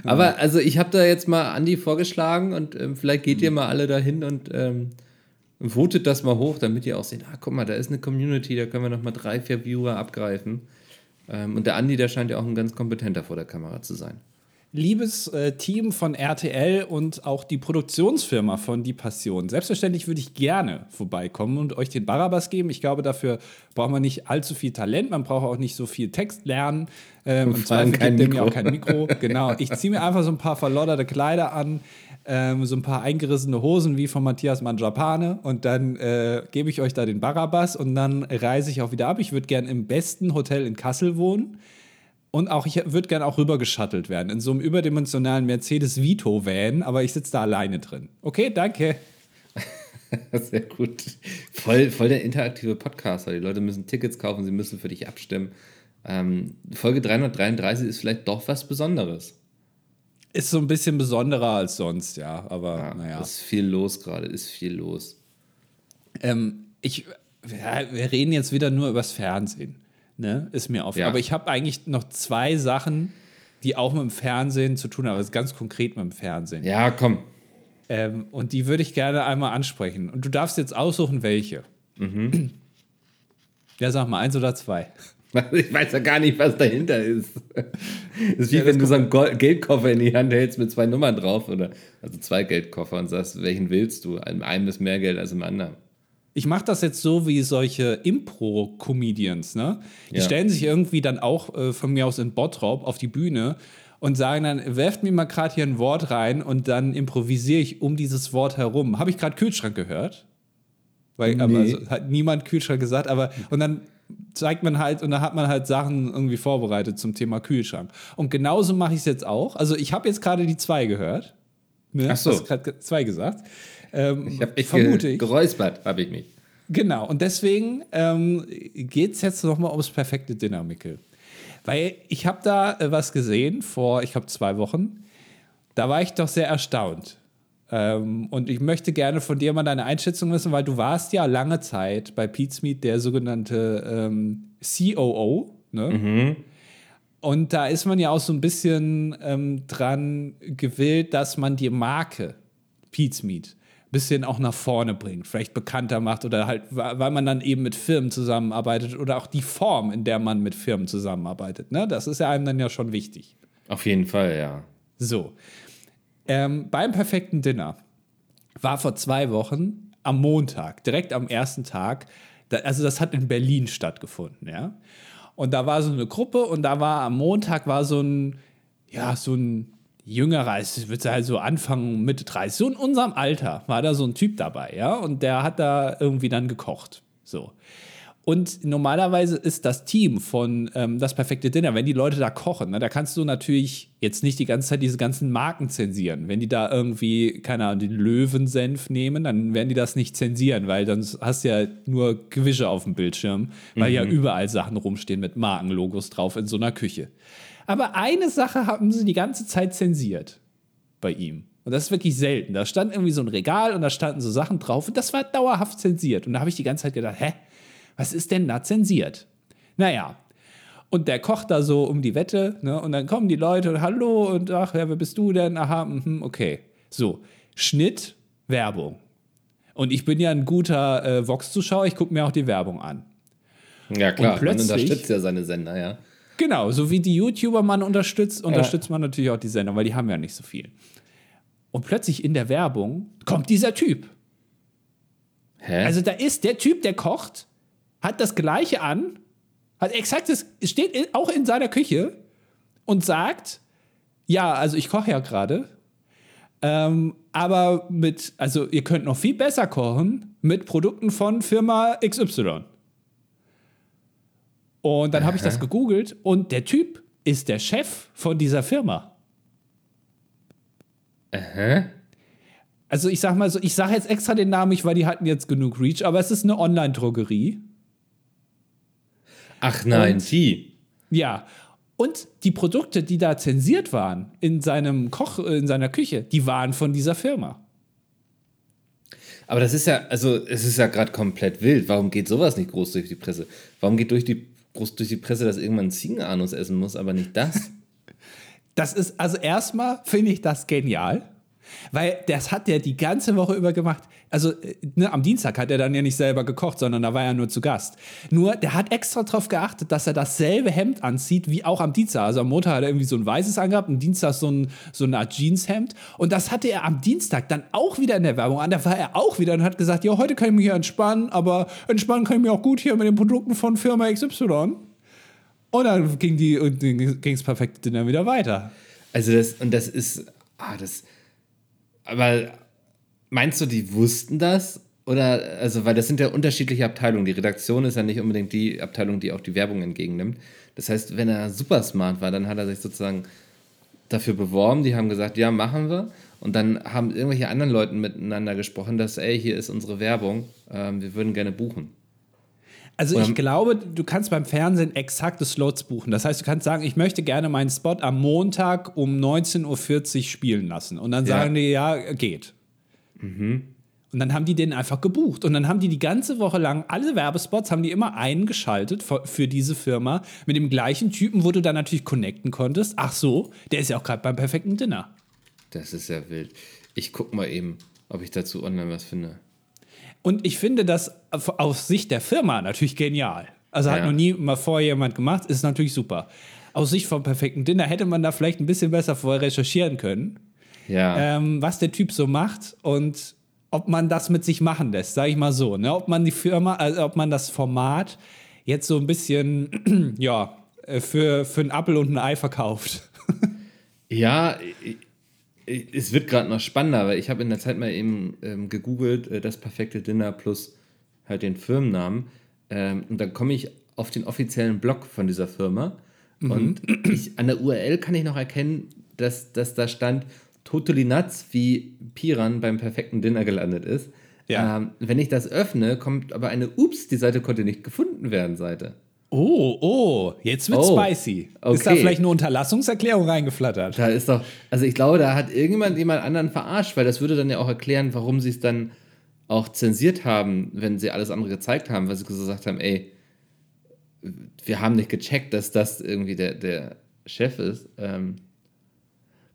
S2: Aber also ich habe da jetzt mal Andi vorgeschlagen und ähm, vielleicht geht ihr mal alle dahin und ähm, votet das mal hoch, damit ihr auch seht, ah, guck mal, da ist eine Community, da können wir noch mal drei, vier Viewer abgreifen. Ähm, und der Andi, der scheint ja auch ein ganz kompetenter vor der Kamera zu sein.
S1: Liebes äh, Team von RTL und auch die Produktionsfirma von Die Passion. Selbstverständlich würde ich gerne vorbeikommen und euch den Barabbas geben. Ich glaube, dafür braucht man nicht allzu viel Talent, man braucht auch nicht so viel Text lernen. Ähm, Im Zweifel gibt ihr mir auch kein Mikro. Genau. Ich ziehe mir einfach so ein paar verlodderte Kleider an, ähm, so ein paar eingerissene Hosen wie von Matthias Manjapane und dann äh, gebe ich euch da den Barabbas und dann reise ich auch wieder ab. Ich würde gerne im besten Hotel in Kassel wohnen. Und auch, ich würde gerne auch rüber geschattelt werden, in so einem überdimensionalen Mercedes Vito Van, aber ich sitze da alleine drin. Okay, danke.
S2: Sehr gut. Voll, voll der interaktive Podcaster. Die Leute müssen Tickets kaufen, sie müssen für dich abstimmen. Ähm, Folge 333 ist vielleicht doch was Besonderes.
S1: Ist so ein bisschen besonderer als sonst, ja, aber
S2: Ja,
S1: naja.
S2: Ist viel los gerade, ist viel los.
S1: Ähm, ich, ja, wir reden jetzt wieder nur übers Fernsehen, ne? Ist mir auf.
S2: Ja.
S1: Aber ich habe eigentlich noch zwei Sachen, die auch mit dem Fernsehen zu tun haben, also ganz konkret mit dem Fernsehen.
S2: Ja, komm.
S1: Ähm, und die würde ich gerne einmal ansprechen. Und du darfst jetzt aussuchen, welche.
S2: Mhm.
S1: Ja, sag mal, eins oder zwei.
S2: Ich weiß ja gar nicht, was dahinter ist. Das ist wie wenn du so einen Go- Geldkoffer in die Hand hältst mit zwei Nummern drauf oder also zwei Geldkoffer und sagst, welchen willst du? Im einen ist mehr Geld als im anderen.
S1: Ich mache das jetzt so wie solche Impro-Comedians, ne? Die
S2: Ja.
S1: stellen sich irgendwie dann auch äh, von mir aus in Bottrop auf die Bühne und sagen dann, werft mir mal gerade hier ein Wort rein und dann improvisiere ich um dieses Wort herum. Habe ich gerade Kühlschrank gehört? Weil aber,
S2: Nee.
S1: also, hat niemand Kühlschrank gesagt, aber und dann zeigt man halt und da hat man halt Sachen irgendwie vorbereitet zum Thema Kühlschrank. Und genauso mache ich es jetzt auch. Also ich habe jetzt gerade die zwei gehört. Ne?
S2: Ach so.
S1: Du hast gerade zwei gesagt. Ähm,
S2: Ich habe mich
S1: vermute ich.
S2: geräuspert, habe ich mich.
S1: Genau, und deswegen ähm, geht es jetzt nochmal ums perfekte Dinner, Mickel. Weil ich habe da äh, was gesehen vor, ich glaube, zwei Wochen. Da war ich doch sehr erstaunt. Ähm, und ich möchte gerne von dir mal deine Einschätzung wissen, weil du warst ja lange Zeit bei Pete's Meat der sogenannte ähm, COO. Ne? Und da ist man ja auch so ein bisschen ähm, dran gewillt, dass man die Marke Pete's Meat bisschen auch nach vorne bringt, vielleicht bekannter macht oder halt, weil man dann eben mit Firmen zusammenarbeitet oder auch die Form, in der man mit Firmen zusammenarbeitet. Ne? Das ist ja einem dann ja schon wichtig.
S2: Auf jeden Fall, ja.
S1: So. Ähm, beim perfekten Dinner war vor zwei Wochen am Montag, direkt am ersten Tag, da, also das hat in Berlin stattgefunden, ja. Und da war so eine Gruppe und da war am Montag war so ein, ja, so ein jüngerer, es wird halt so Anfang, Mitte 30, so in unserem Alter war da so ein Typ dabei, ja, und der hat da irgendwie dann gekocht, so. Und normalerweise ist das Team von ähm, Das perfekte Dinner, wenn die Leute da kochen, ne, da kannst du natürlich jetzt nicht die ganze Zeit diese ganzen Marken zensieren. Wenn die da irgendwie, keine Ahnung, den Löwensenf nehmen, dann werden die das nicht zensieren, weil dann hast du ja nur Gewische auf dem Bildschirm, weil mhm. ja überall Sachen rumstehen mit Markenlogos drauf in so einer Küche. Aber eine Sache haben sie die ganze Zeit zensiert bei ihm. Und das ist wirklich selten. Da stand irgendwie so ein Regal und da standen so Sachen drauf und das war dauerhaft zensiert. Und da habe ich die ganze Zeit gedacht, hä, was ist denn da zensiert? Naja, und der kocht da so um die Wette, ne? Und dann kommen die Leute und hallo und ach, ja, wer bist du denn? Aha, mh, okay. So, Schnitt, Werbung. Und ich bin ja ein guter äh, Vox-Zuschauer, ich gucke mir auch die Werbung an.
S2: Ja, klar, man unterstützt ja seine Sender, ja.
S1: Genau, so wie die YouTuber man unterstützt, unterstützt ja. man natürlich auch die Sender, weil die haben ja nicht so viel. Und plötzlich in der Werbung kommt dieser Typ. Hä? Also da ist der Typ, der kocht, hat das Gleiche an, hat exakt das, steht auch in seiner Küche und sagt, ja, also ich koche ja gerade, ähm, aber mit, also ihr könnt noch viel besser kochen mit Produkten von Firma XY. Und dann habe ich das gegoogelt und der Typ ist der Chef von dieser Firma. Aha. Also ich sag mal so, ich sage jetzt extra den Namen nicht, weil die hatten jetzt genug Reach, aber es ist eine Online-Drogerie.
S2: Ach nein, und, die.
S1: Ja. Und die Produkte, die da zensiert waren in seinem Koch, in seiner Küche, die waren von dieser Firma.
S2: Aber das ist ja, also es ist ja gerade komplett wild. Warum geht sowas nicht groß durch die Presse? Warum geht durch die groß durch die Presse, dass irgendwann Ziegenanus essen muss, aber nicht das.
S1: Das ist, also erstmal finde ich das genial. Weil das hat der die ganze Woche über gemacht. Also äh, ne, am Dienstag hat er dann ja nicht selber gekocht, sondern da war er nur zu Gast. Nur der hat extra darauf geachtet, dass er dasselbe Hemd anzieht wie auch am Dienstag. Also am Montag hat er irgendwie so ein weißes angehabt, am Dienstag so, ein, so eine Art Jeanshemd. Und das hatte er am Dienstag dann auch wieder in der Werbung an. Da war er auch wieder und hat gesagt, ja, heute kann ich mich hier entspannen, aber entspannen kann ich mich auch gut hier mit den Produkten von Firma XY. Und dann ging die ging es perfekte Dinner wieder weiter.
S2: Also das und das ist ah, das aber meinst du, die wussten das? Oder, also, weil das sind ja unterschiedliche Abteilungen. Die Redaktion ist ja nicht unbedingt die Abteilung, die auch die Werbung entgegennimmt. Das heißt, wenn er super smart war, dann hat er sich sozusagen dafür beworben. Die haben gesagt, ja, machen wir. Und dann haben irgendwelche anderen Leute miteinander gesprochen, dass, ey, hier ist unsere Werbung, ähm, wir würden gerne buchen.
S1: Also ich glaube, du kannst beim Fernsehen exakte Slots buchen. Das heißt, du kannst sagen, ich möchte gerne meinen Spot am Montag um 19.40 Uhr spielen lassen. Und dann ja. sagen die, ja, geht. Mhm. Und dann haben die den einfach gebucht. Und dann haben die die ganze Woche lang, alle Werbespots haben die immer eingeschaltet für diese Firma mit dem gleichen Typen, wo du dann natürlich connecten konntest. Ach so, der ist ja auch gerade beim perfekten Dinner.
S2: Das ist ja wild. Ich guck mal eben, ob ich dazu online was finde.
S1: Und ich finde das aus Sicht der Firma natürlich genial. Also hat noch nie mal vorher jemand gemacht, ist natürlich super. Aus Sicht vom perfekten Dinner hätte man da vielleicht ein bisschen besser vorher recherchieren können, ja. ähm, was der Typ so macht und ob man das mit sich machen lässt, sage ich mal so. Ne? Ob man die Firma, also ob man das Format jetzt so ein bisschen, ja, äh, für, für einen Apfel und ein Ei verkauft.
S2: ja, es wird gerade noch spannender, weil ich habe in der Zeit mal eben ähm, gegoogelt, äh, das perfekte Dinner plus halt den Firmennamen. Ähm, und dann komme ich auf den offiziellen Blog von dieser Firma. Mhm. Und ich, an der URL kann ich noch erkennen, dass, dass da stand Totally Nuts, wie Piran beim perfekten Dinner gelandet ist. Ja. Ähm, wenn ich das öffne, kommt aber eine Ups, die Seite konnte nicht gefunden werden Seite.
S1: Oh, oh, jetzt wird oh, spicy. Okay. Ist da vielleicht eine Unterlassungserklärung reingeflattert?
S2: Da ist doch, also ich glaube, da hat irgendjemand jemand anderen verarscht, weil das würde dann ja auch erklären, warum sie es dann auch zensiert haben, wenn sie alles andere gezeigt haben, weil sie gesagt haben, ey, wir haben nicht gecheckt, dass das irgendwie der, der Chef ist. Ähm,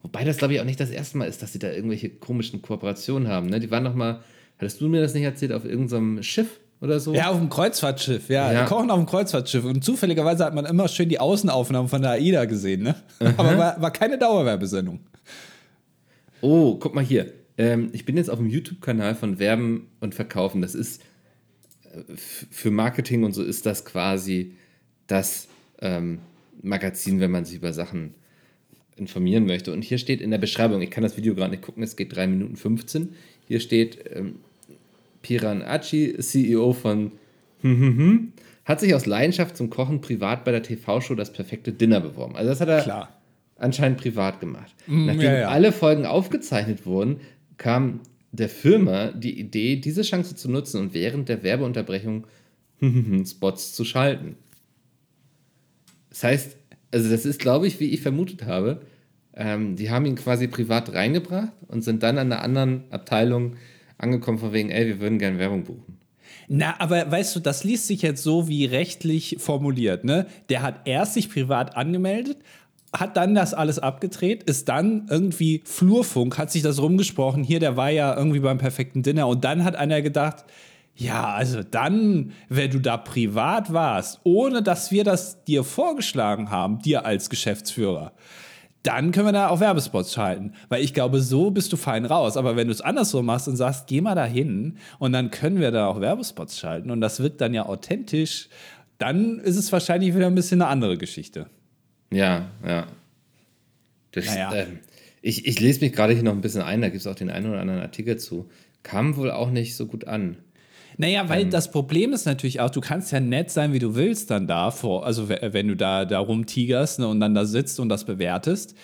S2: Wobei das, glaube ich, auch nicht das erste Mal ist, dass sie da irgendwelche komischen Kooperationen haben. Ne? Die waren noch mal, hattest du mir das nicht erzählt, auf irgendeinem Schiff oder so?
S1: Ja, auf dem Kreuzfahrtschiff, ja.
S2: Ja.
S1: Die kochen auf dem Kreuzfahrtschiff. Und zufälligerweise hat man immer schön die Außenaufnahmen von der AIDA gesehen, ne? Aber war, war keine Dauerwerbesendung.
S2: Oh, guck mal hier. Ähm, ich bin jetzt auf dem YouTube-Kanal von Werben und Verkaufen. Das ist äh, für Marketing und so ist das quasi das ähm, Magazin, wenn man sich über Sachen informieren möchte. Und hier steht in der Beschreibung, ich kann das Video gerade nicht gucken, es geht 3 Minuten 15. Hier steht ähm, Piran Achi, CEO von hat sich aus Leidenschaft zum Kochen privat bei der TV-Show Das perfekte Dinner beworben. Also das hat er
S1: Klar.
S2: anscheinend privat gemacht. Nachdem
S1: ja, ja.
S2: alle Folgen aufgezeichnet wurden, kam der Firma die Idee, diese Chance zu nutzen und während der Werbeunterbrechung Spots zu schalten. Das heißt, also das ist, glaube ich, wie ich vermutet habe, ähm, die haben ihn quasi privat reingebracht und sind dann an einer anderen Abteilung angekommen von wegen, ey, wir würden gerne Werbung buchen.
S1: Na, aber weißt du, das liest sich jetzt so wie rechtlich formuliert, ne? Der hat erst sich privat angemeldet, hat dann das alles abgedreht, ist dann irgendwie Flurfunk, hat sich das rumgesprochen, hier, der war ja irgendwie beim perfekten Dinner und dann hat einer gedacht, ja, also dann, wenn du da privat warst, ohne dass wir das dir vorgeschlagen haben, dir als Geschäftsführer, dann können wir da auch Werbespots schalten. Weil ich glaube, so bist du fein raus. Aber wenn du es andersrum machst und sagst, geh mal da hin und dann können wir da auch Werbespots schalten und das wirkt dann ja authentisch, dann ist es wahrscheinlich wieder ein bisschen eine andere Geschichte.
S2: Ja, ja. Das,
S1: Naja.
S2: ähm, ich, ich lese mich gerade hier noch ein bisschen ein, da gibt es auch den einen oder anderen Artikel zu. Kam wohl auch nicht so gut an.
S1: Naja, weil das Problem ist natürlich auch, du kannst ja nett sein, wie du willst, dann da vor, also we- wenn du da, da rumtigerst ne, und dann da sitzt und das bewertest.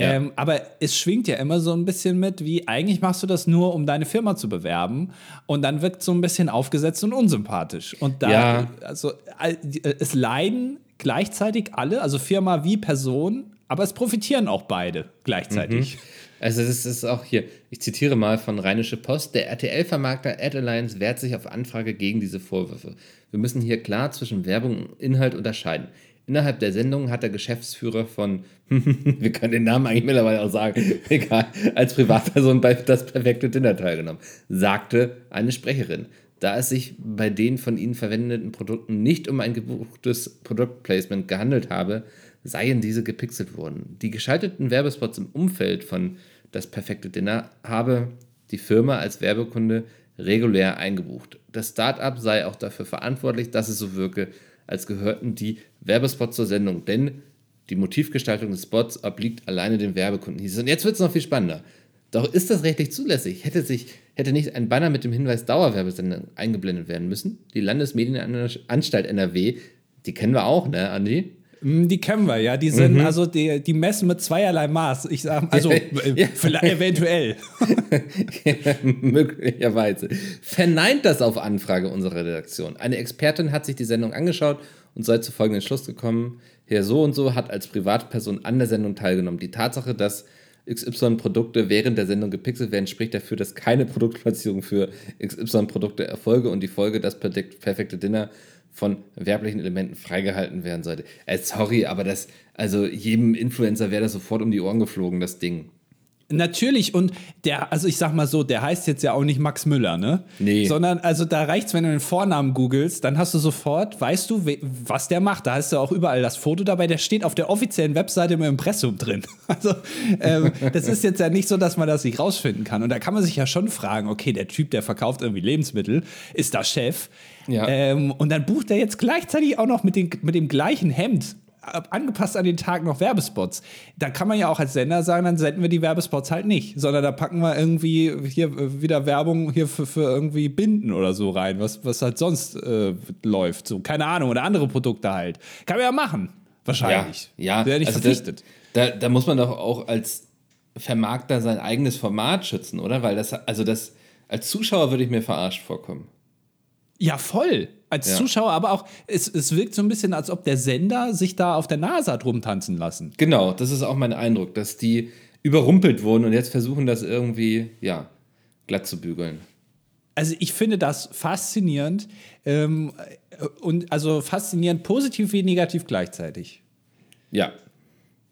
S2: Ja.
S1: Ähm, aber es schwingt ja immer so ein bisschen mit, wie eigentlich machst du das nur, um deine Firma zu bewerben und dann wirkt so ein bisschen aufgesetzt und unsympathisch. Und da,
S2: Ja.
S1: also äh, es leiden gleichzeitig alle, also Firma wie Person, aber es profitieren auch beide gleichzeitig.
S2: Also es ist auch hier, ich zitiere mal von Rheinische Post, der RTL-Vermarkter Ad Alliance wehrt sich auf Anfrage gegen diese Vorwürfe. Wir müssen hier klar zwischen Werbung und Inhalt unterscheiden. Innerhalb der Sendung hat der Geschäftsführer von, wir können den Namen eigentlich mittlerweile auch sagen, egal, als Privatperson bei das perfekte Dinner teilgenommen, sagte eine Sprecherin. Da es sich bei den von ihnen verwendeten Produkten nicht um ein gebuchtes Produktplacement gehandelt habe, seien diese gepixelt worden. Die geschalteten Werbespots im Umfeld von Das perfekte Dinner habe die Firma als Werbekunde regulär eingebucht. Das Startup sei auch dafür verantwortlich, dass es so wirke, als gehörten die Werbespots zur Sendung, denn die Motivgestaltung des Spots obliegt alleine dem Werbekunden. Und jetzt wird es noch viel spannender. Doch ist das rechtlich zulässig? Hätte, sich, hätte nicht ein Banner mit dem Hinweis Dauerwerbesendung eingeblendet werden müssen? Die Landesmedienanstalt NRW, die kennen wir auch, ne, Andi?
S1: Mm, Die kennen wir, ja. Die sind, also die, die messen mit zweierlei Maß. Ich sag, also äh,
S2: Ja.
S1: vielleicht eventuell.
S2: Möglicherweise. Verneint das auf Anfrage unserer Redaktion. Eine Expertin hat sich die Sendung angeschaut und sei zu folgendem Schluss gekommen. Herr so und so hat als Privatperson an der Sendung teilgenommen. Die Tatsache, dass XY-Produkte während der Sendung gepixelt werden, spricht dafür, dass keine Produktplatzierung für XY-Produkte erfolge und die Folge, das perfekt- perfekte Dinner von werblichen Elementen freigehalten werden sollte. Äh, sorry, aber das, also jedem Influencer wäre das sofort um die Ohren geflogen, das Ding.
S1: Natürlich, und der, also ich sag mal so, der heißt jetzt ja auch nicht Max Müller, ne?
S2: Nee.
S1: Sondern, also da reicht's, wenn du den Vornamen googelst, dann hast du sofort, weißt du, was der macht. Da hast du auch überall das Foto dabei, der steht auf der offiziellen Webseite im Impressum drin. Also, ähm, das ist jetzt ja nicht so, dass man das nicht rausfinden kann. Und da kann man sich ja schon fragen, okay, der Typ, der verkauft irgendwie Lebensmittel, ist da Chef.
S2: Ja.
S1: Ähm, und dann bucht er jetzt gleichzeitig auch noch mit, den, mit dem gleichen Hemd äh, angepasst an den Tag noch Werbespots. Da kann man ja auch als Sender sagen, dann senden wir die Werbespots halt nicht, sondern da packen wir irgendwie hier äh, wieder Werbung hier für, für irgendwie Binden oder so rein, was, was halt sonst äh, läuft. So, keine Ahnung, oder andere Produkte halt. Kann man ja machen, wahrscheinlich.
S2: Ja, ja.
S1: Wäre nicht
S2: also
S1: verpflichtet.
S2: Da, da, da muss man doch auch als Vermarkter sein eigenes Format schützen, oder? Weil das, also das, als Zuschauer würde ich mir verarscht vorkommen.
S1: Ja, voll. Als
S2: Ja.
S1: Zuschauer, aber auch, es, es wirkt so ein bisschen, als ob der Sender sich da auf der Nase hat rumtanzen lassen.
S2: Genau, das ist auch mein Eindruck, dass die überrumpelt wurden und jetzt versuchen, das irgendwie, ja, glatt zu bügeln.
S1: Also ich finde das faszinierend ähm, und also faszinierend positiv wie negativ gleichzeitig.
S2: Ja.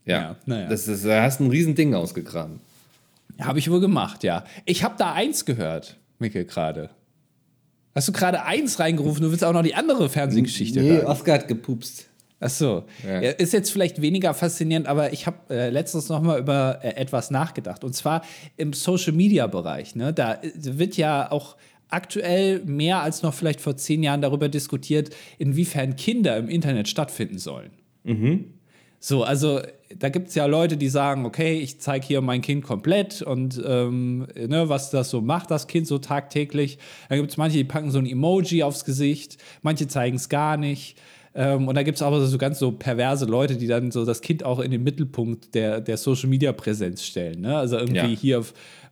S2: Ja,
S1: Ja, naja.
S2: das ist, da hast du ein Riesending ausgegraben.
S1: Habe ich wohl gemacht, ja. Ich habe da eins gehört, Mikkel, gerade. Hast du gerade eins reingerufen? Du willst auch noch die andere Fernsehgeschichte hören.
S2: Oscar hat gepupst.
S1: Ach so.
S2: Ja.
S1: Ist jetzt vielleicht weniger faszinierend, aber ich habe äh, letztens noch mal über äh, etwas nachgedacht. Und zwar im Social-Media-Bereich. Ne? Da äh, wird ja auch aktuell mehr als noch vielleicht vor zehn Jahren darüber diskutiert, inwiefern Kinder im Internet stattfinden sollen. So, also da gibt es ja Leute, die sagen, okay, ich zeige hier mein Kind komplett und ähm, ne, was das so macht, das Kind so tagtäglich. Dann gibt es manche, die packen so ein Emoji aufs Gesicht, manche zeigen es gar nicht. Ähm, und da gibt es aber so ganz so perverse Leute, die dann so das Kind auch in den Mittelpunkt der, der Social-Media-Präsenz stellen. Ne? Also irgendwie
S2: Ja.
S1: hier,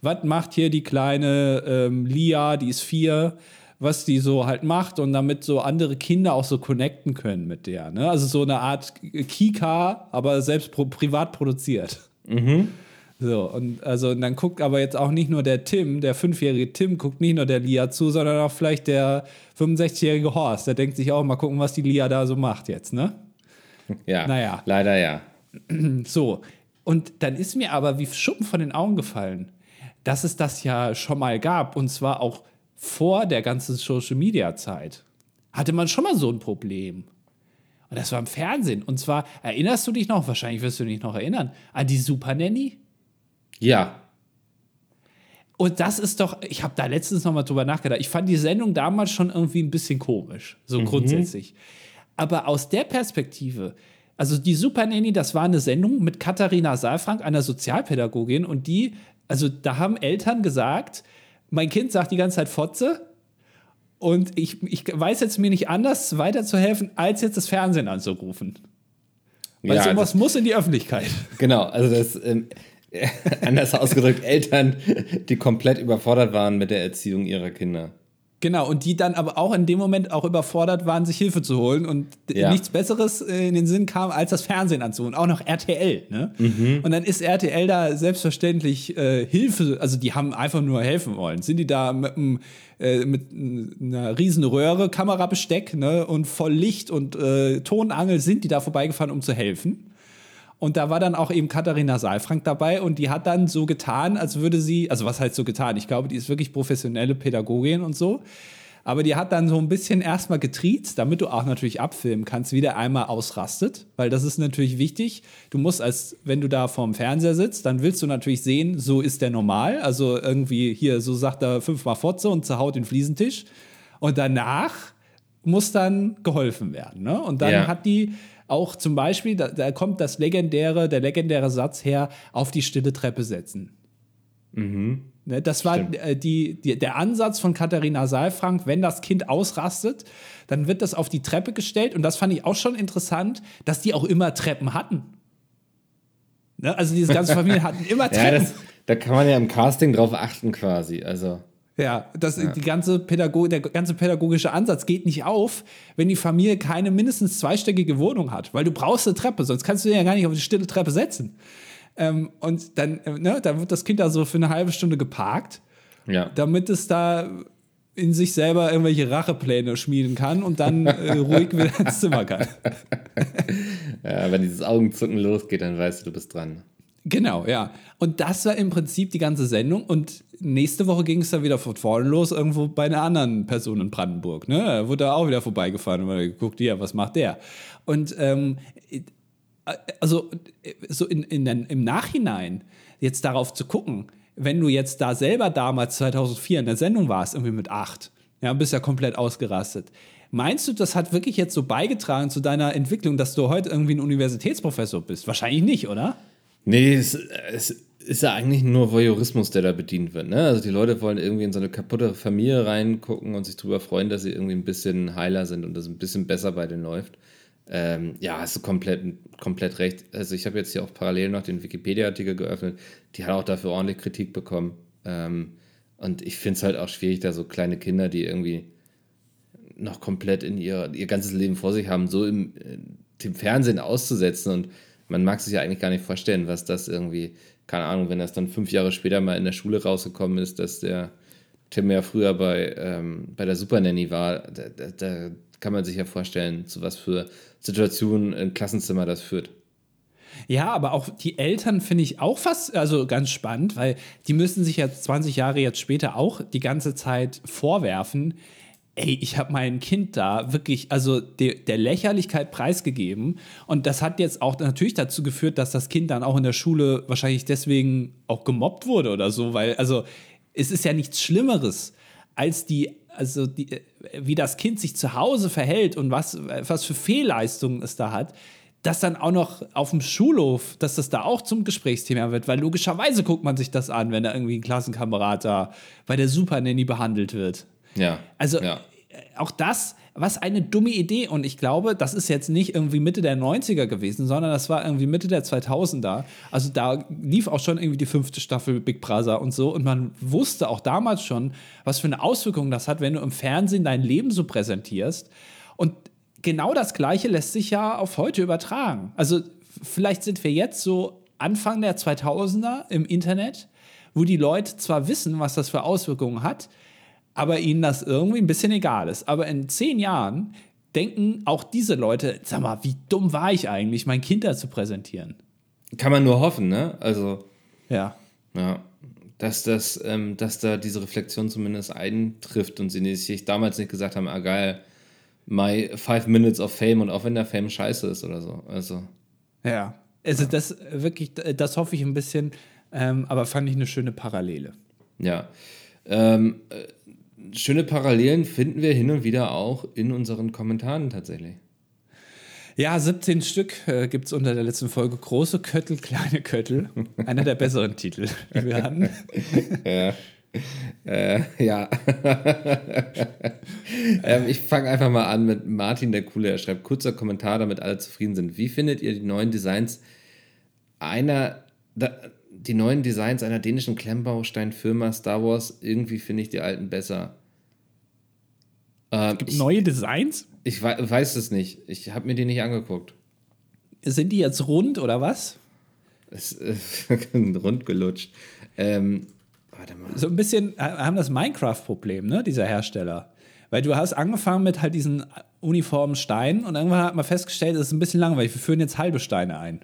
S1: was macht hier die kleine ähm, Lia, die ist vier, was die so halt macht und damit so andere Kinder auch so connecten können mit der. Ne? Also so eine Art Kika, aber selbst pro privat produziert. So, und also und dann guckt aber jetzt auch nicht nur der Tim, der fünfjährige Tim, guckt nicht nur der Lia zu, sondern auch vielleicht der 65-jährige Horst. Der denkt sich auch, mal gucken, was die Lia da so macht jetzt, ne?
S2: Ja,
S1: Naja.
S2: leider ja.
S1: So. Und dann ist mir aber wie Schuppen von den Augen gefallen, dass es das ja schon mal gab und zwar auch vor der ganzen Social Media Zeit. Hatte man schon mal so ein Problem. Und das war im Fernsehen. Und zwar, erinnerst du dich noch, wahrscheinlich wirst du dich noch erinnern, an die Super Nanny?
S2: Ja,
S1: Und das ist doch, ich habe da letztens noch mal drüber nachgedacht. Ich fand die Sendung damals schon irgendwie ein bisschen komisch, so grundsätzlich. Aber aus der Perspektive, also die Super Nanny, das war eine Sendung mit Katharina Saalfrank, einer Sozialpädagogin, und die, also da haben Eltern gesagt, mein Kind sagt die ganze Zeit Fotze. Und ich, ich weiß jetzt mir nicht anders weiterzuhelfen, als jetzt das Fernsehen anzurufen. Weil
S2: ja
S1: sowas
S2: das,
S1: muss in die Öffentlichkeit.
S2: genau. Also das ähm, anders ausgedrückt Eltern, die komplett überfordert waren mit der Erziehung ihrer Kinder.
S1: Genau, und die dann aber auch in dem Moment auch überfordert waren, sich Hilfe zu holen und
S2: Ja.
S1: nichts Besseres äh, in den Sinn kam, als das Fernsehen anzuholen. Auch noch RTL. Ne? Und dann ist RTL da selbstverständlich äh, Hilfe, also die haben einfach nur helfen wollen. Sind die da mit, äh, mit einer riesen Röhre, Kamerabesteck ne? und voll Licht und äh, Tonangel sind die da vorbeigefahren, um zu helfen. Und da war dann auch eben Katharina Saalfrank dabei und die hat dann so getan, als würde sie, also was heißt so getan? Ich glaube, die ist wirklich professionelle Pädagogin und so. Aber die hat dann so ein bisschen erstmal getriezt, damit du auch natürlich abfilmen kannst, wie der einmal ausrastet. Weil das ist natürlich wichtig. Du musst als, wenn du da vorm Fernseher sitzt, dann willst du natürlich sehen, so ist der normal. Also irgendwie hier, so sagt er fünfmal Fotze und zerhaut den Fliesentisch. Und danach muss dann geholfen werden. Ne? Und dann
S2: Ja.
S1: hat die auch zum Beispiel, da, da kommt das legendäre, der legendäre Satz her, auf die stille Treppe setzen. Ne, das war äh, die, die, der Ansatz von Katharina Saalfrank, wenn das Kind ausrastet, dann wird das auf die Treppe gestellt. Und das fand ich auch schon interessant, dass die auch immer Treppen hatten. Ne? Also diese ganze Familie hatten immer
S2: Ja,
S1: Treppen.
S2: das, da kann man ja im Casting drauf achten quasi. Also
S1: Ja, das, Die ganze Pädago der ganze pädagogische Ansatz geht nicht auf, wenn die Familie keine mindestens zweistöckige Wohnung hat, weil du brauchst eine Treppe, sonst kannst du den ja gar nicht auf die stille Treppe setzen. Ähm, und dann, äh, ne, dann wird das Kind da so für eine halbe Stunde geparkt,
S2: ja.
S1: damit es da in sich selber irgendwelche Rachepläne schmieden kann und dann äh, ruhig wieder ins Zimmer kann.
S2: ja. Wenn dieses Augenzucken losgeht, dann weißt du, du bist dran.
S1: Genau, ja. Und das war im Prinzip die ganze Sendung. Und nächste Woche ging es dann wieder von vorne los, irgendwo bei einer anderen Person in Brandenburg. Ne? Da wurde auch wieder vorbeigefahren und geguckt, ja, was macht der? Und ähm, äh, also äh, so in, in, im Nachhinein jetzt darauf zu gucken, wenn du jetzt da selber damals 2004 in der Sendung warst, irgendwie mit acht, ja, bist ja komplett ausgerastet. Meinst du, das hat wirklich jetzt so beigetragen zu deiner Entwicklung, dass du heute irgendwie ein Universitätsprofessor bist? Wahrscheinlich nicht, oder?
S2: Nee, es, es ist ja eigentlich nur Voyeurismus, der da bedient wird. Ne? Also die Leute wollen irgendwie in so eine kaputte Familie reingucken und sich darüber freuen, dass sie irgendwie ein bisschen heiler sind und das ein bisschen besser bei denen läuft. Ähm, ja, hast du komplett, komplett recht. Also ich habe jetzt hier auch parallel noch den Wikipedia-Artikel geöffnet. Die hat auch dafür ordentlich Kritik bekommen. Ähm, und ich finde es halt auch schwierig, da so kleine Kinder, die irgendwie noch komplett in ihr, ihr ganzes Leben vor sich haben, so im, äh, dem Fernsehen auszusetzen. Und man mag sich ja eigentlich gar nicht vorstellen, was das irgendwie, keine Ahnung, wenn das dann fünf Jahre später mal in der Schule rausgekommen ist, dass der Tim ja früher bei, ähm, bei der Super Nanny war, da, da, da kann man sich ja vorstellen, zu was für Situationen im Klassenzimmer das führt.
S1: Ja, aber auch die Eltern finde ich auch fast, also ganz spannend, weil die müssen sich jetzt 20 Jahre jetzt später auch die ganze Zeit vorwerfen, ey, ich habe mein Kind da wirklich, also de, der Lächerlichkeit preisgegeben. Und das hat jetzt auch natürlich dazu geführt, dass das Kind dann auch in der Schule wahrscheinlich deswegen auch gemobbt wurde oder so, weil, also es ist ja nichts Schlimmeres als die, also die, wie das Kind sich zu Hause verhält und was, was für Fehlleistungen es da hat das dann auch noch auf dem Schulhof, dass das da auch zum Gesprächsthema wird, weil logischerweise guckt man sich das an, wenn da irgendwie ein Klassenkamerad da bei der Super Nanny behandelt wird.
S2: Ja.
S1: Also
S2: ja.
S1: Äh, auch das, was eine dumme Idee. Und ich glaube, das ist jetzt nicht irgendwie Mitte der 90er gewesen, sondern das war irgendwie Mitte der 2000er. Also da lief auch schon irgendwie die fünfte Staffel Big Brother und so. Und man wusste auch damals schon, was für eine Auswirkung das hat, wenn du im Fernsehen dein Leben so präsentierst. Und genau das Gleiche lässt sich ja auf heute übertragen. Also vielleicht sind wir jetzt so Anfang der 2000er im Internet, wo die Leute zwar wissen, was das für Auswirkungen hat, aber ihnen das irgendwie ein bisschen egal ist. Aber in zehn Jahren denken auch diese Leute, sag mal, wie dumm war ich eigentlich, mein Kind da zu präsentieren?
S2: Kann man nur hoffen, ne? Also.
S1: Ja.
S2: Ja. Dass, das, ähm, dass da diese Reflexion zumindest eintrifft und sie sich damals nicht gesagt haben, ah geil, my five minutes of fame und auch wenn der Fame scheiße ist oder so. Also.
S1: Ja. Also das wirklich, das hoffe ich ein bisschen, ähm, aber fand ich eine schöne Parallele.
S2: Ja. Ähm, äh, schöne Parallelen finden wir hin und wieder auch in unseren Kommentaren tatsächlich.
S1: Ja, 17 Stück äh, gibt es unter der letzten Folge. Große Köttel, kleine Köttel. Einer der besseren Titel, die wir hatten.
S2: ja. Äh, ja. ähm, ich fange einfach mal an mit Martin, der Coole. Er schreibt kurzer Kommentar, damit alle zufrieden sind. Wie findet ihr die neuen Designs einer, da, die neuen Designs einer dänischen Klemmbaustein-Firma Star Wars? Irgendwie finde ich die alten besser.
S1: Ähm, gibt ich, neue Designs?
S2: Ich weiß es nicht. Ich habe mir die nicht angeguckt.
S1: Sind die jetzt rund oder was?
S2: Es, äh, rund gelutscht. Ähm,
S1: Warte mal. So ein bisschen haben das Minecraft-Problem, ne, dieser Hersteller. Weil du hast angefangen mit halt diesen uniformen Steinen und irgendwann hat man festgestellt, das ist ein bisschen langweilig. Wir führen jetzt halbe Steine ein.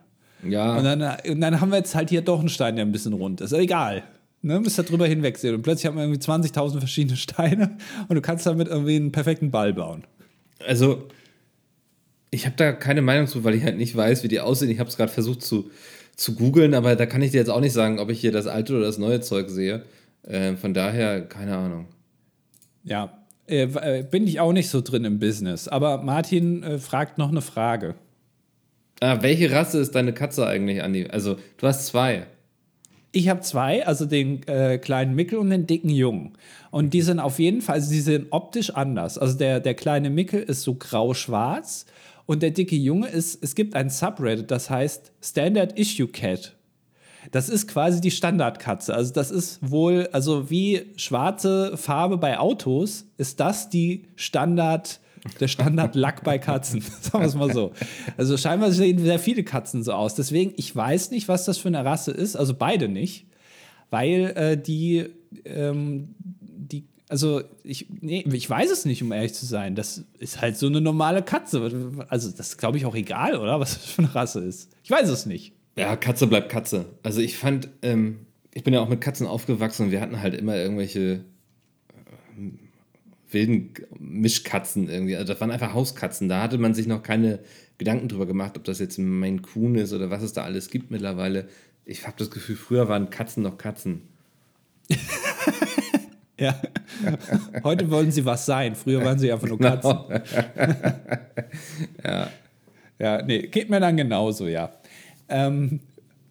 S2: Ja.
S1: Und dann, und dann haben wir jetzt halt hier doch einen Stein, der ein bisschen rund ist. egal. Ne, müsst da drüber hinwegsehen. Und plötzlich haben wir irgendwie 20.000 verschiedene Steine und du kannst damit irgendwie einen perfekten Ball bauen.
S2: Also, ich habe da keine Meinung zu, weil ich halt nicht weiß, wie die aussehen. Ich habe es gerade versucht zu, zu googeln, aber da kann ich dir jetzt auch nicht sagen, ob ich hier das alte oder das neue Zeug sehe. Äh, von daher, keine Ahnung.
S1: Ja, äh, äh, bin ich auch nicht so drin im Business. Aber Martin äh, fragt noch eine Frage.
S2: Ah, welche Rasse ist deine Katze eigentlich, Andi? Also, du hast zwei.
S1: Ich habe zwei, also den äh, kleinen Mickel und den dicken Jungen. Und die sind auf jeden Fall, also die sind optisch anders. Also der, der kleine Mickel ist so grau-schwarz und der dicke Junge ist, es gibt ein Subreddit, das heißt Standard Issue Cat. Das ist quasi die Standardkatze. Also das ist wohl, also wie schwarze Farbe bei Autos, ist das die Standard, der Standardlack bei Katzen. Sagen wir es mal so. Also scheinbar sehen sehr viele Katzen so aus. Deswegen, ich weiß nicht, was das für eine Rasse ist. Also beide nicht. Weil äh, die, ähm, die also ich, nee, ich weiß es nicht, um ehrlich zu sein. Das ist halt so eine normale Katze. Also das ist, glaube ich, auch egal, oder? Was das für eine Rasse ist. Ich weiß es nicht.
S2: Ja, Katze bleibt Katze. Also ich fand, ähm, ich bin ja auch mit Katzen aufgewachsen und wir hatten halt immer irgendwelche wilden Mischkatzen irgendwie. Also das waren einfach Hauskatzen. Da hatte man sich noch keine Gedanken drüber gemacht, ob das jetzt ein Maine Coon ist oder was es da alles gibt mittlerweile. Ich habe das Gefühl, früher waren Katzen noch Katzen.
S1: Ja. Heute wollen sie was sein. Früher waren sie einfach nur genau. Katzen. ja. Ja, nee, geht mir dann genauso, ja. Ähm,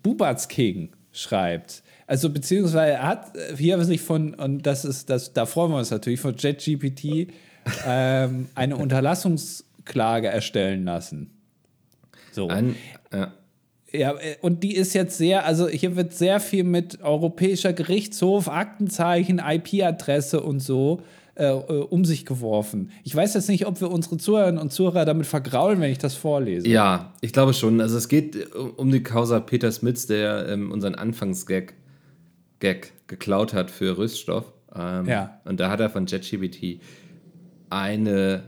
S1: Bubatz King schreibt, also beziehungsweise er hat hier sich von, und das ist, das, da freuen wir uns natürlich, von JetGPT ähm, eine Unterlassungsklage erstellen lassen. So. Ein, ja. Ja, äh, und die ist jetzt sehr, also hier wird sehr viel mit Europäischer Gerichtshof, Aktenzeichen, IP-Adresse und so äh, äh, um sich geworfen. Ich weiß jetzt nicht, ob wir unsere Zuhörerinnen und Zuhörer damit vergraulen, wenn ich das vorlese.
S2: Ja, ich glaube schon. Also es geht äh, um die Causa Peter Smits, der ähm, unseren Anfangsgag Gag geklaut hat für Rüststoff. Ähm, ja. Und da hat er von JetGBT eine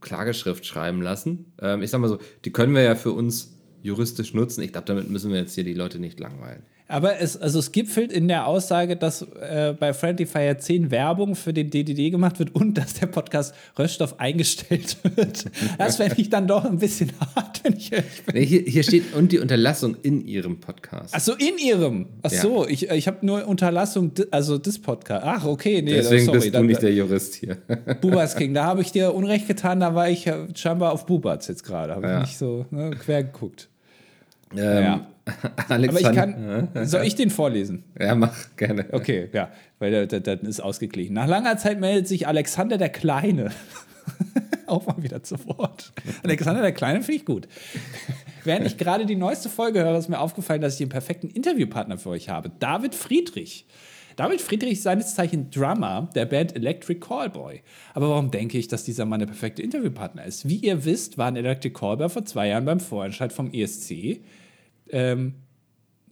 S2: Klageschrift schreiben lassen. Ähm, ich sag mal so, die können wir ja für uns juristisch nutzen. Ich glaube, damit müssen wir jetzt hier die Leute nicht langweilen.
S1: Aber es, also es gipfelt in der Aussage, dass äh, bei Friendly Fire 10 Werbung für den DDD gemacht wird und dass der Podcast Röststoff eingestellt wird. Das fände ich dann doch ein bisschen hart, wenn ich ehrlich bin.
S2: Nee, hier, hier steht und die Unterlassung in ihrem Podcast.
S1: Ach so, in ihrem. Ach
S2: Ja.
S1: so, ich, ich habe nur Unterlassung, also des Podcasts. Ach, okay, nee,
S2: Deswegen
S1: sorry.
S2: bist du
S1: dann-
S2: nicht der Jurist hier.
S1: Bubas King, da habe ich dir Unrecht getan, da war ich äh, scheinbar auf Bubats jetzt gerade. Habe
S2: Ja.
S1: ich nicht so ne, quer geguckt.
S2: Ähm,
S1: Ja. Aber ich
S2: Alexander.
S1: kann. Soll ich den vorlesen?
S2: Ja, mach gerne.
S1: Okay, ja, weil der ist ausgeglichen. Nach langer Zeit meldet sich Alexander der Kleine. Auch mal wieder zu Wort. Alexander der Kleine finde ich gut. Während ich gerade die neueste Folge höre, ist mir aufgefallen, dass ich den perfekten Interviewpartner für euch habe. David Friedrich. David Friedrich ist seines Zeichen Drummer der Band Electric Callboy. Aber warum denke ich, dass dieser Mann der perfekte Interviewpartner ist? Wie ihr wisst, waren Electric Callboy vor zwei Jahren beim Vorentscheid vom ESC. Ähm,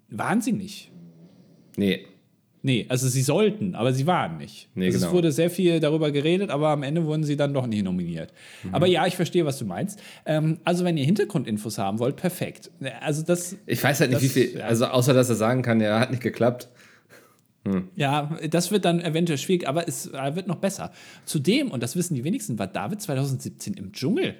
S1: waren sie nicht.
S2: Nee.
S1: Nee, also sie sollten, aber sie waren nicht.
S2: Nee,
S1: also Es
S2: genau.
S1: wurde sehr viel darüber geredet, aber am Ende wurden sie dann doch nicht nominiert.
S2: Mhm.
S1: Aber ja, ich verstehe, was du meinst. Ähm, also wenn ihr Hintergrundinfos haben wollt, perfekt. Also das,
S2: Ich weiß halt nicht,
S1: Das-
S2: wie viel, also außer dass er sagen kann, ja, hat nicht geklappt.
S1: ja, das wird dann eventuell schwierig, aber es äh, wird noch besser. Zudem, und das wissen die wenigsten, war David 2017 im Dschungel.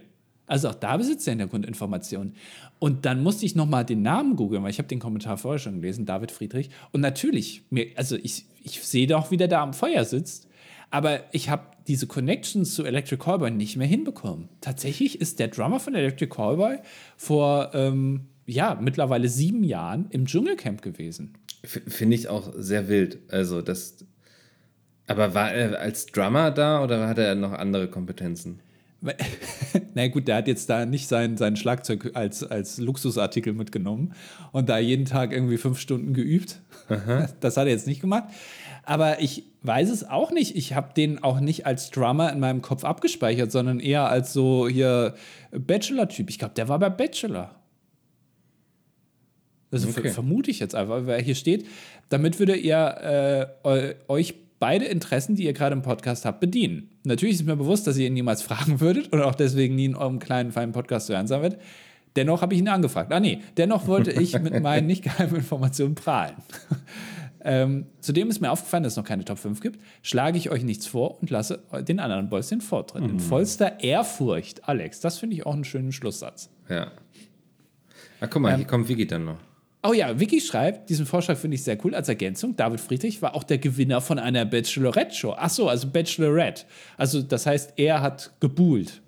S1: Also auch da besitzt er Hintergrundinformationen. Und dann musste ich nochmal den Namen googeln, weil ich habe den Kommentar vorher schon gelesen, David Friedrich. Und natürlich, mir, also ich, ich sehe doch, wie der da am Feuer sitzt. Aber ich habe diese Connections zu Electric Callboy nicht mehr hinbekommen. Tatsächlich ist der Drummer von Electric Callboy vor, ähm, ja, mittlerweile sieben Jahren im Dschungelcamp gewesen.
S2: Finde ich auch sehr wild. Also das. Aber war er als Drummer da oder hat er noch andere Kompetenzen?
S1: Na gut, der hat jetzt da nicht sein, sein Schlagzeug als, als Luxusartikel mitgenommen und da jeden Tag irgendwie fünf Stunden geübt. Das hat er jetzt nicht gemacht. Aber ich weiß es auch nicht. Ich habe den auch nicht als Drummer in meinem Kopf abgespeichert, sondern eher als so hier Bachelor-Typ. Ich glaube, der war bei Bachelor. Also ver-
S2: Okay.
S1: vermute ich jetzt einfach, weil hier steht, damit würde ihr äh, eu- euch beide Interessen, die ihr gerade im Podcast habt, bedienen. Natürlich ist mir bewusst, dass ihr ihn niemals fragen würdet und auch deswegen nie in eurem kleinen, feinen Podcast zu hören sein wird. Dennoch habe ich ihn angefragt. Ah nee, dennoch wollte ich mit meinen nicht geheimen Informationen prahlen. ähm, zudem ist mir aufgefallen, dass es noch keine Top 5 gibt. Schlage ich euch nichts vor und lasse den anderen Boys den Vortritt. In vollster Ehrfurcht. Alex, das finde ich auch einen schönen Schlusssatz.
S2: Ja. Ah, guck mal, hier kommt Vicky dann noch.
S1: Oh ja, Vicky schreibt, diesen Vorschlag finde ich sehr cool als Ergänzung. David Friedrich war auch der Gewinner von einer Bachelorette-Show. Ach so, also Bachelorette. Also das heißt, er hat gebuhlt.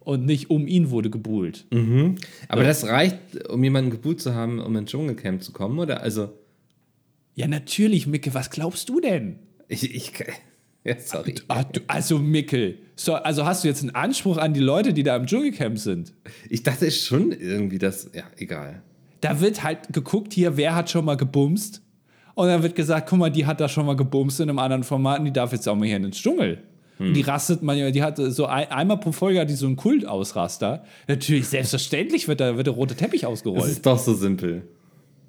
S1: Und nicht um ihn wurde gebuhlt.
S2: Aber das reicht, um jemanden gebucht zu haben, um ins Dschungelcamp zu kommen, oder? Also,
S1: Ja, natürlich, Micke, was glaubst du denn?
S2: ich. ich ja, sorry.
S1: Ah, du, also, Mickel, so, also hast du jetzt einen Anspruch an die Leute, die da im Dschungelcamp sind?
S2: Ich dachte schon irgendwie, dass. Ja, egal.
S1: Da wird halt geguckt, hier, wer hat schon mal gebumst? Und dann wird gesagt, guck mal, die hat da schon mal gebumst in einem anderen Format und die darf jetzt auch mal hier ins Dschungel. Und die rastet manchmal, die hat so ein, einmal pro Folge hat die so einen Kultausraster. Natürlich, selbstverständlich wird da wird der rote Teppich
S2: Das
S1: ausgerollt.
S2: ist doch so simpel.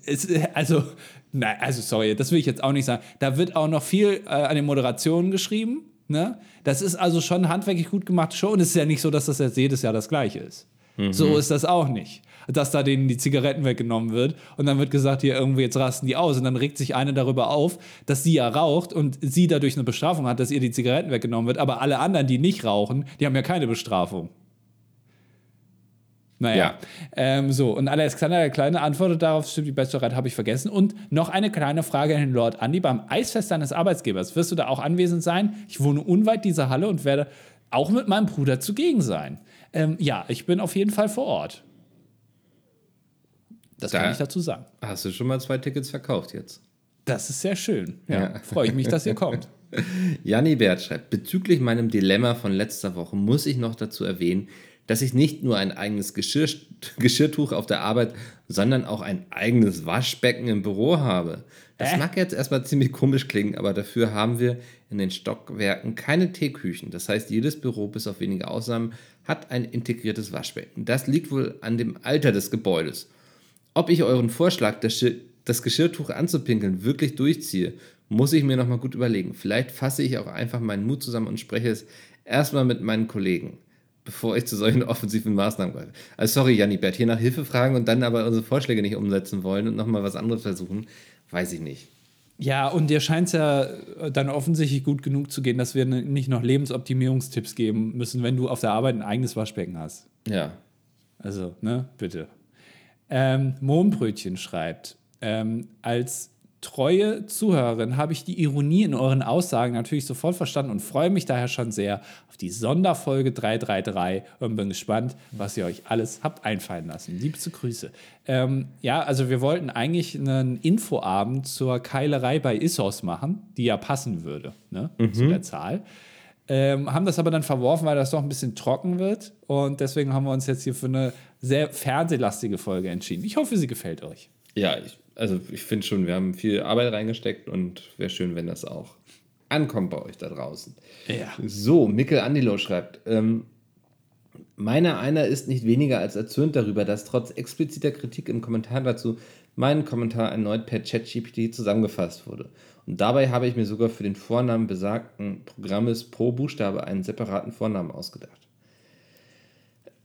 S1: Es, also, nein, also sorry, das will ich jetzt auch nicht sagen. Da wird auch noch viel äh, an den Moderationen geschrieben. Ne? Das ist also schon handwerklich gut gemacht Show und es ist ja nicht so, dass das jetzt jedes Jahr das gleiche ist. So ist das auch nicht. Dass da denen die Zigaretten weggenommen wird und dann wird gesagt, hier irgendwie jetzt rasten die aus und dann regt sich eine darüber auf, dass sie ja raucht und sie dadurch eine Bestrafung hat, dass ihr die Zigaretten weggenommen wird, aber alle anderen, die nicht rauchen, die haben ja keine Bestrafung. Naja.
S2: Ja.
S1: Ähm, so, und Alexander der Kleine antwortet darauf, stimmt, die Bachelorette habe ich vergessen. Und noch eine kleine Frage an den Lord Andi. Beim Eisfest deines Arbeitgebers wirst du da auch anwesend sein? Ich wohne unweit dieser Halle und werde auch mit meinem Bruder zugegen sein. Ähm, ja, ich bin auf jeden Fall vor Ort. Das
S2: Da-
S1: kann ich dazu sagen.
S2: Hast du schon mal zwei Tickets verkauft jetzt?
S1: Das ist sehr schön. Ja,
S2: Ja.
S1: freue ich mich, dass ihr kommt.
S2: Janni Bert schreibt, bezüglich meinem Dilemma von letzter Woche muss ich noch dazu erwähnen, dass ich nicht nur ein eigenes Geschirr, Geschirrtuch auf der Arbeit, sondern auch ein eigenes Waschbecken im Büro habe. Das
S1: Hä?
S2: mag jetzt erstmal ziemlich komisch klingen, aber dafür haben wir in den Stockwerken keine Teeküchen. Das heißt, jedes Büro, bis auf wenige Ausnahmen, hat ein integriertes Waschbecken. Das liegt wohl an dem Alter des Gebäudes. Ob ich euren Vorschlag, das, Schir das Geschirrtuch anzupinkeln, wirklich durchziehe, muss ich mir nochmal gut überlegen. Vielleicht fasse ich auch einfach meinen Mut zusammen und spreche es erstmal mit meinen Kollegen. bevor ich zu solchen offensiven Maßnahmen greife. Also sorry, Janibert, hier nach Hilfe fragen und dann aber unsere Vorschläge nicht umsetzen wollen und nochmal was anderes versuchen, weiß ich nicht.
S1: Ja, und dir scheint es ja dann offensichtlich gut genug zu gehen, dass wir nicht noch Lebensoptimierungstipps geben müssen, wenn du auf der Arbeit ein eigenes Waschbecken hast.
S2: Ja.
S1: Also, ne, bitte. Ähm, Mohnbrötchen schreibt, ähm, als treue Zuhörerin habe ich die Ironie in euren Aussagen natürlich sofort verstanden und freue mich daher schon sehr auf die Sonderfolge 333 und bin gespannt, was ihr euch alles habt einfallen lassen. Liebste Grüße. Ähm, ja, also wir wollten eigentlich einen Infoabend zur Keilerei bei Issos machen, die ja passen würde ne, mhm. zu der Zahl. Ähm, haben das aber dann verworfen, weil das doch ein bisschen trocken wird. Und deswegen haben wir uns jetzt hier für eine sehr fernsehlastige Folge entschieden. Ich hoffe, sie gefällt euch.
S2: Ja, ich also ich finde schon, wir haben viel Arbeit reingesteckt und wäre schön, wenn das auch ankommt bei euch da draußen.
S1: Ja.
S2: So, Mikkel Andilo schreibt, ähm, meiner einer ist nicht weniger als erzürnt darüber, dass trotz expliziter Kritik im Kommentar dazu mein Kommentar erneut per ChatGPT zusammengefasst wurde. Und dabei habe ich mir sogar für den Vornamen besagten Programmes pro Buchstabe einen separaten Vornamen ausgedacht.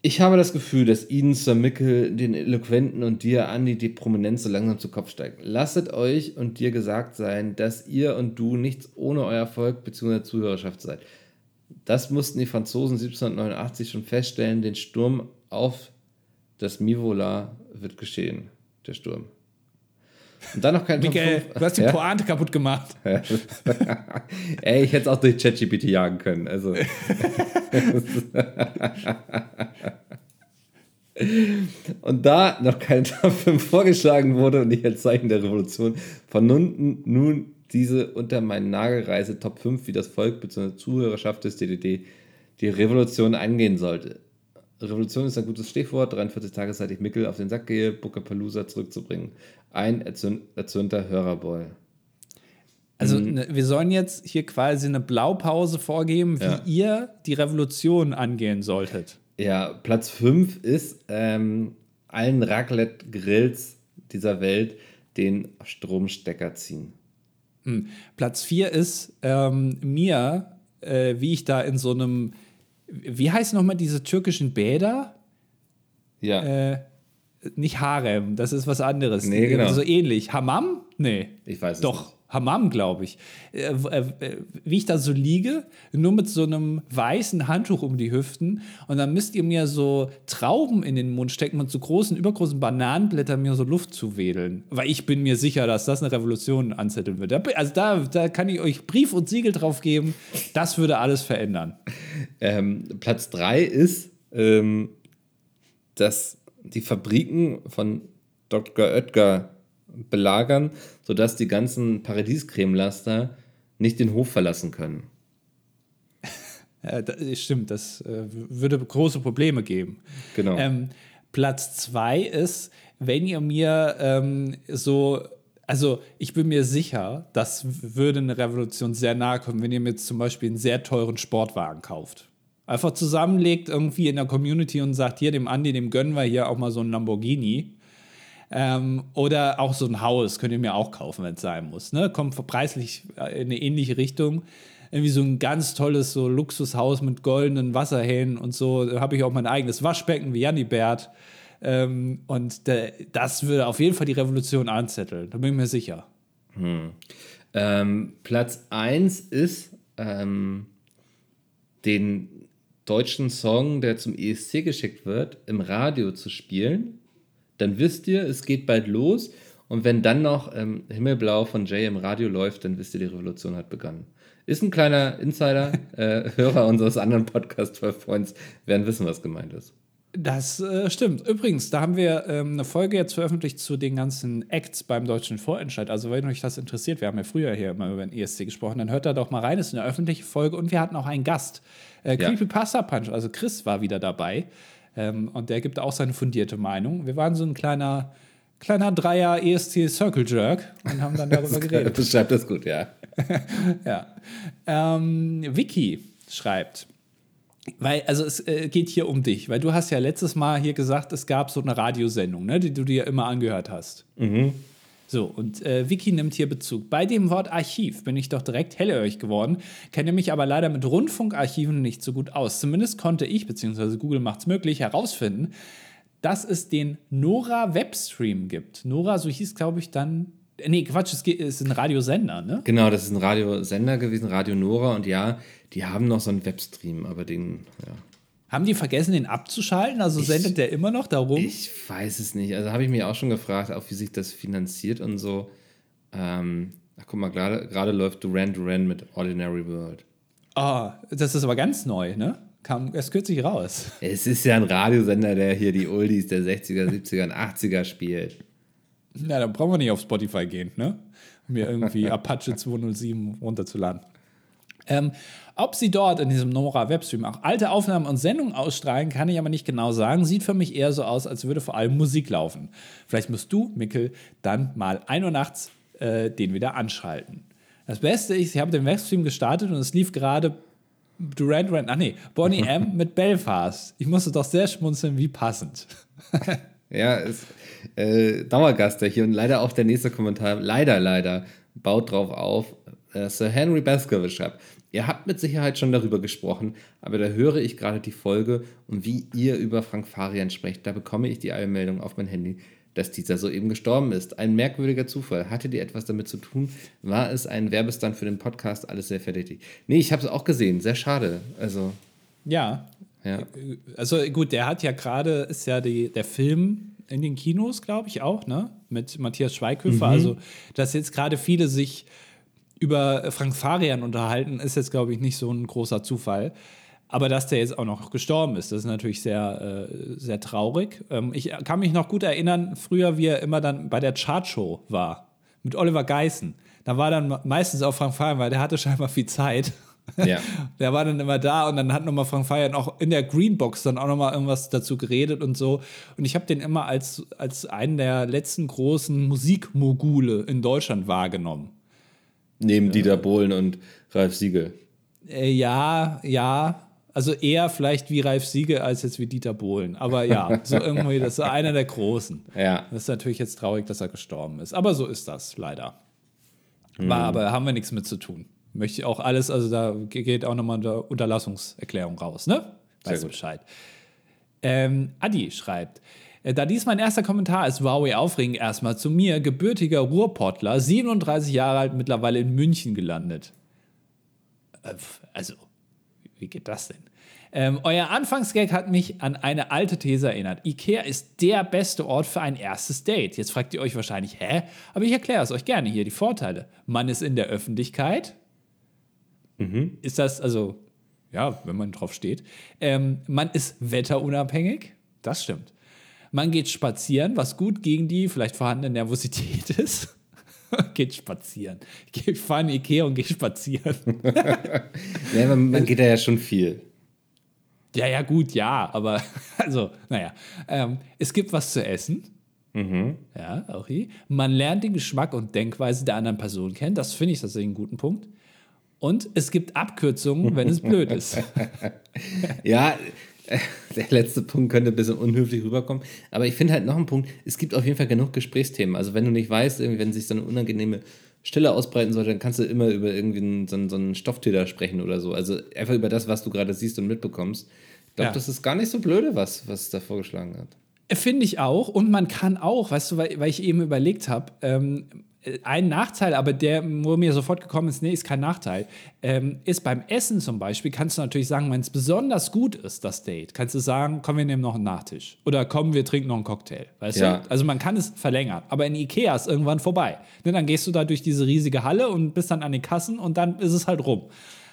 S2: Ich habe das Gefühl, dass Ihnen, Sir Mickel, den Eloquenten und dir, Andi, die Prominenz so langsam zu Kopf steigt. Lasset euch und dir gesagt sein, dass ihr und du nichts ohne euer Volk bzw. Zuhörerschaft seid. Das mussten die Franzosen 1789 schon feststellen. Den Sturm auf das Mivola wird geschehen. Der Sturm.
S1: Und dann noch kein Michael, du hast die ja? Pointe kaputt gemacht.
S2: Ey, ich hätte es auch durch ChatGPT jagen können. Also. und da noch kein Top 5 vorgeschlagen wurde und ich als Zeichen der Revolution von nun, nun diese unter meinen Nagelreise Top 5 wie das Volk bzw. Zuhörerschaft des DDD die Revolution angehen sollte. Revolution ist ein gutes Stichwort. 43 Tage seit ich Mickel auf den Sack gehe, Booker zurückzubringen. Ein erzürnter Hörerboy.
S1: Also mhm. ne, wir sollen jetzt hier quasi eine Blaupause vorgeben, wie ja. ihr die Revolution angehen solltet.
S2: Ja, Platz 5 ist ähm, allen Raclette-Grills dieser Welt den Stromstecker ziehen.
S1: Mhm. Platz 4 ist ähm, mir, äh, wie ich da in so einem, wie heißen nochmal diese türkischen Bäder?
S2: Ja.
S1: Äh, nicht Harem, das ist was anderes.
S2: Nee, genau.
S1: So ähnlich. Hammam? Nee.
S2: Ich weiß es
S1: Doch. Nicht. Hammam, glaube ich. Äh, äh, wie ich da so liege, nur mit so einem weißen Handtuch um die Hüften. Und dann müsst ihr mir so Trauben in den Mund stecken und so großen, übergroßen Bananenblättern mir so Luft zuwedeln. Weil ich bin mir sicher, dass das eine Revolution anzetteln wird. Also da, da kann ich euch Brief und Siegel drauf geben. Das würde alles verändern.
S2: Ähm, Platz 3 ist, ähm, dass die Fabriken von Dr. Oetker belagern, sodass die ganzen Paradiescremelaster nicht den Hof verlassen können.
S1: Ja, das stimmt, das äh, würde große Probleme geben.
S2: Genau.
S1: Ähm, Platz zwei ist, wenn ihr mir ähm, so, also ich bin mir sicher, das würde eine Revolution sehr nahe kommen, wenn ihr mir jetzt zum Beispiel einen sehr teuren Sportwagen kauft einfach zusammenlegt irgendwie in der Community und sagt, hier dem Andi, dem gönnen wir hier auch mal so ein Lamborghini. Ähm, oder auch so ein Haus könnt ihr mir auch kaufen, wenn es sein muss. Ne? Kommt preislich in eine ähnliche Richtung. Irgendwie so ein ganz tolles so Luxushaus mit goldenen Wasserhähnen und so. Da habe ich auch mein eigenes Waschbecken wie Janni Bert. Ähm, und de, das würde auf jeden Fall die Revolution anzetteln. Da bin ich mir sicher.
S2: Hm. Ähm, Platz 1 ist ähm, den deutschen Song, der zum ESC geschickt wird, im Radio zu spielen. Dann wisst ihr, es geht bald los. Und wenn dann noch ähm, Himmelblau von Jay im Radio läuft, dann wisst ihr, die Revolution hat begonnen. Ist ein kleiner Insider. äh, Hörer unseres anderen Podcast 12 Points werden wissen, was gemeint ist.
S1: Das äh, stimmt. Übrigens, da haben wir ähm, eine Folge jetzt veröffentlicht zu den ganzen Acts beim deutschen Vorentscheid. Also, wenn euch das interessiert, wir haben ja früher hier immer über den ESC gesprochen, dann hört da doch mal rein. Das ist eine öffentliche Folge und wir hatten auch einen Gast. Äh, Creepypasta Punch, also Chris war wieder dabei. Ähm, und der gibt auch seine fundierte Meinung. Wir waren so ein kleiner, kleiner Dreier ESC Circle Jerk und haben dann darüber geredet.
S2: Beschreibt das gut, ja.
S1: ja. Ähm, Vicky schreibt. Weil, also es äh, geht hier um dich, weil du hast ja letztes Mal hier gesagt, es gab so eine Radiosendung, ne, die du dir immer angehört hast.
S2: Mhm.
S1: So, und äh, Vicky nimmt hier Bezug. Bei dem Wort Archiv bin ich doch direkt hellhörig geworden, kenne mich aber leider mit Rundfunkarchiven nicht so gut aus. Zumindest konnte ich, beziehungsweise Google macht es möglich, herausfinden, dass es den Nora Webstream gibt. Nora, so hieß, glaube ich, dann. Nee, Quatsch, es ist ein Radiosender, ne?
S2: Genau, das ist ein Radiosender gewesen, Radio Nora. Und ja, die haben noch so einen Webstream, aber den, ja.
S1: Haben die vergessen, den abzuschalten? Also ich, sendet der immer noch darum?
S2: Ich weiß es nicht. Also habe ich mich auch schon gefragt, auch wie sich das finanziert und so. Ähm, ach, guck mal, gerade läuft Duran Duran mit Ordinary World.
S1: Ah, oh, das ist aber ganz neu, ne? Kam erst kürzlich raus.
S2: Es ist ja ein Radiosender, der hier die Oldies der 60er, 70er und 80er spielt.
S1: Na, dann brauchen wir nicht auf Spotify gehen, ne? Um mir irgendwie Apache 207 runterzuladen. Ähm, ob sie dort in diesem Nora Webstream auch alte Aufnahmen und Sendungen ausstrahlen, kann ich aber nicht genau sagen. Sieht für mich eher so aus, als würde vor allem Musik laufen. Vielleicht musst du, Mickel, dann mal 1 Uhr nachts äh, den wieder anschalten. Das Beste ist, ich habe den Webstream gestartet und es lief gerade Durant Durant, ach nee, Bonnie M mit Belfast. Ich musste doch sehr schmunzeln, wie passend.
S2: ja, ist äh, Dauergast hier und leider auch der nächste Kommentar, leider, leider, baut drauf auf. Äh, Sir Henry Baskerville schreibt, Ihr habt mit Sicherheit schon darüber gesprochen, aber da höre ich gerade die Folge und wie ihr über Frank Farian sprecht, da bekomme ich die Eilmeldung auf mein Handy, dass dieser soeben gestorben ist. Ein merkwürdiger Zufall. Hattet ihr etwas damit zu tun? War es ein Werbestand für den Podcast? Alles sehr verdächtig. Nee, ich habe es auch gesehen. Sehr schade. Also.
S1: Ja. ja. Also gut, der hat ja gerade, ist ja die, der Film in den Kinos, glaube ich, auch, ne? Mit Matthias Schweighöfer. Mhm. Also, dass jetzt gerade viele sich über Frank Farian unterhalten, ist jetzt, glaube ich, nicht so ein großer Zufall. Aber dass der jetzt auch noch gestorben ist, das ist natürlich sehr, äh, sehr traurig. Ähm, ich kann mich noch gut erinnern, früher, wie er immer dann bei der Chartshow war, mit Oliver Geissen. Da war dann meistens auch Frank Farian, weil der hatte scheinbar viel Zeit. Ja. der war dann immer da und dann hat nochmal Frank Farian auch in der Greenbox dann auch nochmal irgendwas dazu geredet und so. Und ich habe den immer als, als einen der letzten großen Musikmogule in Deutschland wahrgenommen.
S2: Neben ja. Dieter Bohlen und Ralf Siegel.
S1: Äh, ja, ja. Also eher vielleicht wie Ralf Siegel als jetzt wie Dieter Bohlen. Aber ja, so irgendwie, das ist einer der Großen.
S2: Ja.
S1: Das ist natürlich jetzt traurig, dass er gestorben ist. Aber so ist das leider. Mhm. War, aber haben wir nichts mit zu tun. Möchte ich auch alles, also da geht auch nochmal eine Unterlassungserklärung raus, ne? Weißt Bescheid. Ähm, Adi schreibt, da dies mein erster Kommentar ist, Huawei aufregend erstmal zu mir, gebürtiger Ruhrpottler, 37 Jahre alt, mittlerweile in München gelandet. Äh, also, wie geht das denn? Ähm, euer Anfangsgag hat mich an eine alte These erinnert. Ikea ist der beste Ort für ein erstes Date. Jetzt fragt ihr euch wahrscheinlich, hä? Aber ich erkläre es euch gerne hier, die Vorteile. Man ist in der Öffentlichkeit. Mhm. Ist das, also, ja, wenn man drauf steht. Ähm, man ist wetterunabhängig. Das stimmt. Man geht spazieren, was gut gegen die vielleicht vorhandene Nervosität ist. geht spazieren. Ich fahre in Ikea und gehe spazieren.
S2: ja, man, man geht da ja schon viel.
S1: Ja, ja, gut, ja, aber also, naja. Ähm, es gibt was zu essen. Mhm. Ja, auch hier. Man lernt den Geschmack und Denkweise der anderen Person kennen. Das finde ich tatsächlich einen guten Punkt. Und es gibt Abkürzungen, wenn es blöd ist.
S2: ja, der letzte Punkt könnte ein bisschen unhöflich rüberkommen. Aber ich finde halt noch einen Punkt, es gibt auf jeden Fall genug Gesprächsthemen. Also wenn du nicht weißt, irgendwie, wenn sich so eine unangenehme Stille ausbreiten sollte, dann kannst du immer über irgendwie so, einen, so einen Stofftäter sprechen oder so. Also einfach über das, was du gerade siehst und mitbekommst. Ich glaube, ja. das ist gar nicht so blöde, was, was da vorgeschlagen hat.
S1: Finde ich auch. Und man kann auch, weißt du, weil, weil ich eben überlegt habe, ähm, ein Nachteil, aber der, wo mir sofort gekommen ist, nee, ist kein Nachteil, ähm, ist beim Essen zum Beispiel, kannst du natürlich sagen, wenn es besonders gut ist, das Date, kannst du sagen, komm, wir nehmen noch einen Nachtisch. Oder komm, wir trinken noch einen Cocktail. Weißt ja. du? Also man kann es verlängern. Aber in Ikea ist irgendwann vorbei. Ne, dann gehst du da durch diese riesige Halle und bist dann an den Kassen und dann ist es halt rum.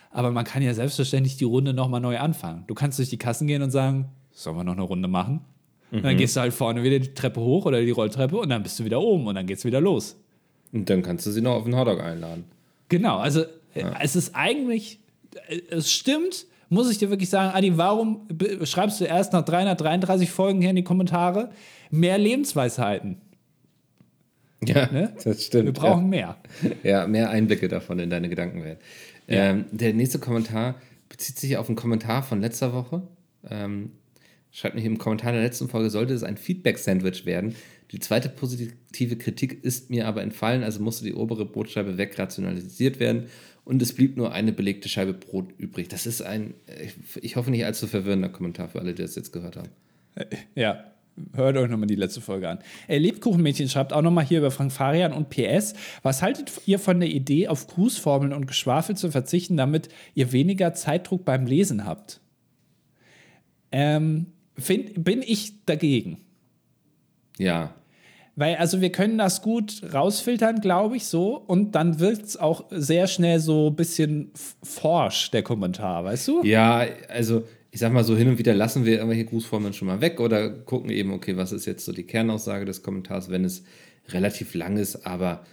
S1: Aber man kann ja selbstverständlich die Runde nochmal neu anfangen. Du kannst durch die Kassen gehen und sagen, sollen wir noch eine Runde machen? Mhm. Und dann gehst du halt vorne wieder die Treppe hoch oder die Rolltreppe und dann bist du wieder oben und dann geht's wieder los.
S2: Und dann kannst du sie noch auf den Hotdog einladen.
S1: Genau, also äh, ja. es ist eigentlich, äh, es stimmt, muss ich dir wirklich sagen, Adi, warum schreibst du erst nach 333 Folgen hier in die Kommentare mehr Lebensweisheiten?
S2: Ja, ne? das stimmt.
S1: Wir brauchen
S2: ja.
S1: mehr.
S2: Ja, mehr Einblicke davon in deine Gedankenwelt. Ja. Ähm, der nächste Kommentar bezieht sich auf einen Kommentar von letzter Woche. Ähm, schreibt mich im Kommentar der letzten Folge, sollte es ein Feedback-Sandwich werden, Die zweite positive Kritik ist mir aber entfallen, also musste die obere Brotscheibe wegrationalisiert werden und es blieb nur eine belegte Scheibe Brot übrig. Das ist ein, ich hoffe nicht allzu verwirrender Kommentar für alle, die das jetzt gehört haben.
S1: Ja, hört euch nochmal die letzte Folge an. Äh, Lebkuchenmädchen schreibt auch nochmal hier über Frank Farian und PS. Was haltet ihr von der Idee, auf Grußformeln und Geschwafel zu verzichten, damit ihr weniger Zeitdruck beim Lesen habt? Ähm, find, bin ich dagegen.
S2: Ja.
S1: Weil, also wir können das gut rausfiltern, glaube ich, so. Und dann wird es auch sehr schnell so ein bisschen forsch, der Kommentar, weißt du?
S2: Ja, also ich sag mal so, hin und wieder lassen wir irgendwelche Grußformeln schon mal weg oder gucken eben, okay, was ist jetzt so die Kernaussage des Kommentars, wenn es relativ lang ist, aber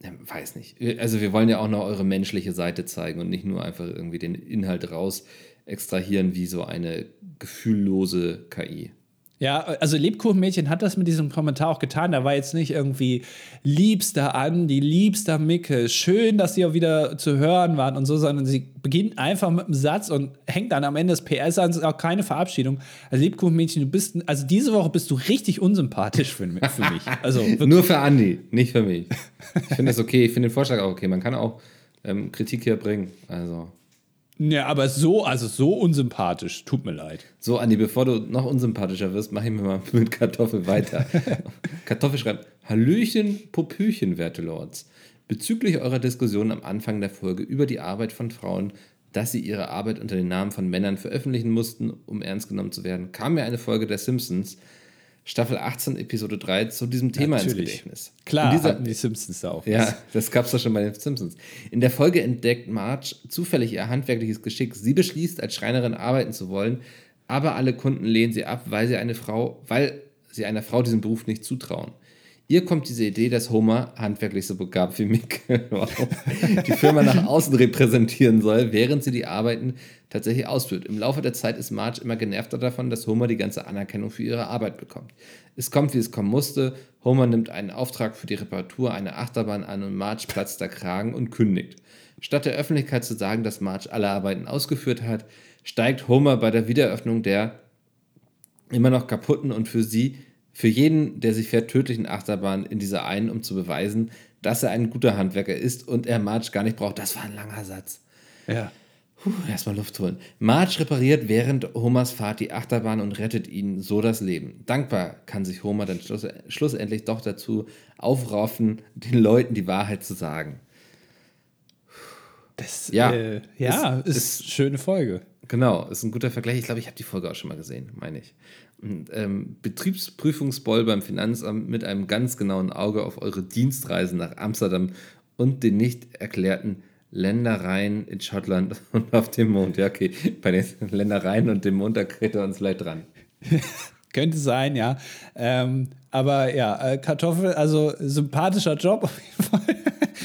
S2: weiß nicht. Also wir wollen ja auch noch eure menschliche Seite zeigen und nicht nur einfach irgendwie den Inhalt raus extrahieren wie so eine gefühllose KI.
S1: Ja, also Lebkuchenmädchen hat das mit diesem Kommentar auch getan. Da war jetzt nicht irgendwie liebster Andi, liebster Micke, schön, dass sie auch wieder zu hören waren und so, sondern sie beginnt einfach mit einem Satz und hängt dann am Ende das PS an, ist auch keine Verabschiedung. Also Lebkuchenmädchen, du bist, also diese Woche bist du richtig unsympathisch für, für mich. Also
S2: Nur für Andi, nicht für mich. Ich finde das okay, ich finde den Vorschlag auch okay. Man kann auch ähm, Kritik hier bringen, also...
S1: Ja, aber so, also so unsympathisch. Tut mir leid.
S2: So, Andi, bevor du noch unsympathischer wirst, mach ich mir mal mit Kartoffel weiter. Kartoffel schreibt: Hallöchen, Popöchen, werte Lords. Bezüglich eurer Diskussion am Anfang der Folge über die Arbeit von Frauen, dass sie ihre Arbeit unter den Namen von Männern veröffentlichen mussten, um ernst genommen zu werden, kam mir eine Folge der Simpsons, Staffel 18, Episode 3 zu diesem Thema Natürlich. ins Gedächtnis.
S1: Klar, dieser, hatten die Simpsons da auch.
S2: Ja, was. das gab es doch schon bei den Simpsons. In der Folge entdeckt Marge zufällig ihr handwerkliches Geschick. Sie beschließt, als Schreinerin arbeiten zu wollen, aber alle Kunden lehnen sie ab, weil sie eine Frau, weil sie einer Frau diesen Beruf nicht zutrauen. Ihr kommt diese Idee, dass Homer handwerklich so begabt wie Mick die Firma nach außen repräsentieren soll, während sie die Arbeiten tatsächlich ausführt. Im Laufe der Zeit ist Marge immer genervter davon, dass Homer die ganze Anerkennung für ihre Arbeit bekommt. Es kommt, wie es kommen musste. Homer nimmt einen Auftrag für die Reparatur einer Achterbahn an und Marge platzt der Kragen und kündigt. Statt der Öffentlichkeit zu sagen, dass Marge alle Arbeiten ausgeführt hat, steigt Homer bei der Wiedereröffnung der immer noch kaputten und für sie für jeden, der sich fährt, tödlichen Achterbahn in dieser einen, um zu beweisen, dass er ein guter Handwerker ist und er Marge gar nicht braucht. Das war ein langer Satz.
S1: Ja.
S2: Puh, erstmal Luft holen. Marge repariert während Homers Fahrt die Achterbahn und rettet ihnen so das Leben. Dankbar kann sich Homer dann schluss schlussendlich doch dazu aufraffen, den Leuten die Wahrheit zu sagen.
S1: Das, ja, äh, ja ist, ist, ist schöne Folge.
S2: Genau, ist ein guter Vergleich. Ich glaube, ich habe die Folge auch schon mal gesehen, meine ich ähm, Betriebsprüfungsboll beim Finanzamt mit einem ganz genauen Auge auf eure Dienstreisen nach Amsterdam und den nicht erklärten Ländereien in Schottland und auf dem Mond. Ja, okay, bei den Ländereien und dem Mond, da kriegt er uns vielleicht dran.
S1: Könnte sein, ja. Ähm, aber ja, äh, Kartoffel, also sympathischer Job auf jeden Fall.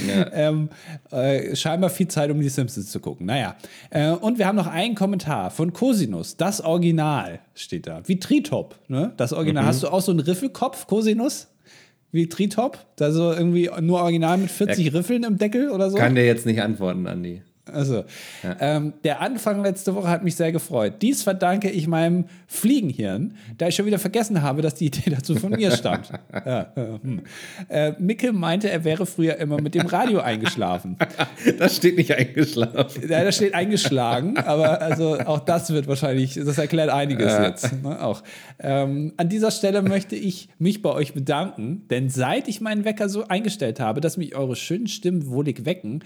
S1: Ja. ähm, äh, scheinbar viel Zeit, um die Simpsons zu gucken. Naja. Äh, und wir haben noch einen Kommentar von Cosinus. Das Original steht da. Wie Tritop, ne? Das Original. Mhm. Hast du auch so einen Riffelkopf, Cosinus? Wie Tritop? Da so irgendwie nur Original mit 40 ja. Riffeln im Deckel oder so?
S2: Kann der jetzt nicht antworten, Andi.
S1: Also, ja. ähm, der Anfang letzte Woche hat mich sehr gefreut. Dies verdanke ich meinem Fliegenhirn, da ich schon wieder vergessen habe, dass die Idee dazu von mir stammt. ja, äh, hm. äh, Micke meinte, er wäre früher immer mit dem Radio eingeschlafen.
S2: Das steht nicht eingeschlafen.
S1: Ja, das steht eingeschlagen, aber also auch das wird wahrscheinlich, das erklärt einiges ja. jetzt. Ne, auch. Ähm, an dieser Stelle möchte ich mich bei euch bedanken, denn seit ich meinen Wecker so eingestellt habe, dass mich eure schönen Stimmen wohlig wecken,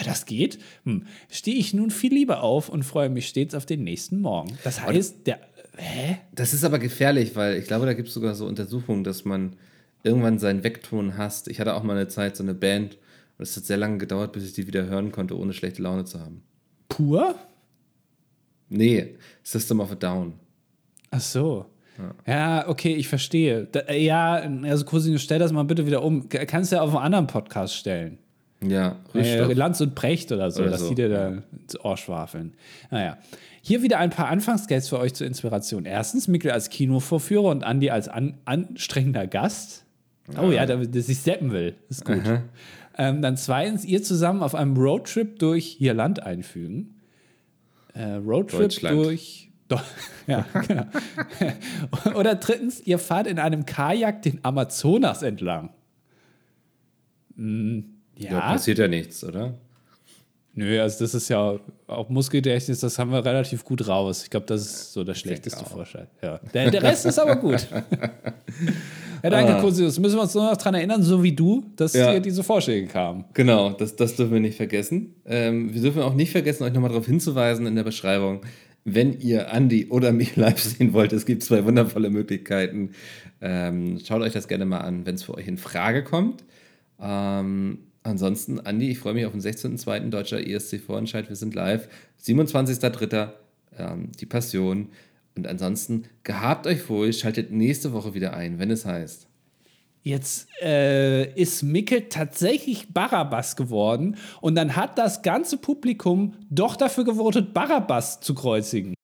S1: ja, das geht. Hm. Stehe ich nun viel lieber auf und freue mich stets auf den nächsten Morgen. Das heißt, der. Hä?
S2: Das ist aber gefährlich, weil ich glaube, da gibt es sogar so Untersuchungen, dass man irgendwann seinen Weckton hasst. Ich hatte auch mal eine Zeit so eine Band und es hat sehr lange gedauert, bis ich die wieder hören konnte, ohne schlechte Laune zu haben.
S1: Pur?
S2: Nee, System of a Down.
S1: Ach so. Ja, okay, ich verstehe. Da, ja, also Cousine, stell das mal bitte wieder um. Kannst du ja auf einen anderen Podcast stellen.
S2: Ja,
S1: äh, Lanz und Precht oder so, oder dass so. die dir da ins Ohr schwafeln. Naja. Hier wieder ein paar Anfangsgags für euch zur Inspiration. Erstens, Mikkel als Kinovorführer und Andi als an anstrengender Gast. Oh ja, der, der sich steppen will. Ist gut. Ähm, dann zweitens, ihr zusammen auf einem Roadtrip durch ihr Land einfügen. Äh, Roadtrip durch Doch, ja, genau. Oder drittens, ihr fahrt in einem Kajak den Amazonas entlang. Hm,
S2: Da
S1: ja,
S2: passiert ja nichts, oder?
S1: nö, also das ist ja auch Muskelgedächtnis, das haben wir relativ gut raus. Ich glaube, das ist so der schlechteste. Vorschlag. Ja. Der, der Rest ist aber gut. ja, danke,
S2: Ah.
S1: Kursius. Müssen wir uns nur noch daran erinnern, so wie du, dass
S2: Ja.
S1: dir diese Vorschläge kamen.
S2: Genau, das, das dürfen wir nicht vergessen. Ähm, wir dürfen auch nicht vergessen, euch nochmal darauf hinzuweisen in der Beschreibung, wenn ihr Andi oder mich live sehen wollt, es gibt zwei wundervolle Möglichkeiten. Ähm, schaut euch das gerne mal an, wenn es für euch in Frage kommt. Ähm, ansonsten, Andi, ich freue mich auf den 16.02. Deutscher ESC-Vorentscheid. Wir sind live. 27.03. Ähm, die Passion. Und ansonsten, gehabt euch wohl, schaltet nächste Woche wieder ein, wenn es heißt.
S1: Jetzt äh, ist Mickel tatsächlich Barabbas geworden und dann hat das ganze Publikum doch dafür gewotet, Barabbas zu kreuzigen.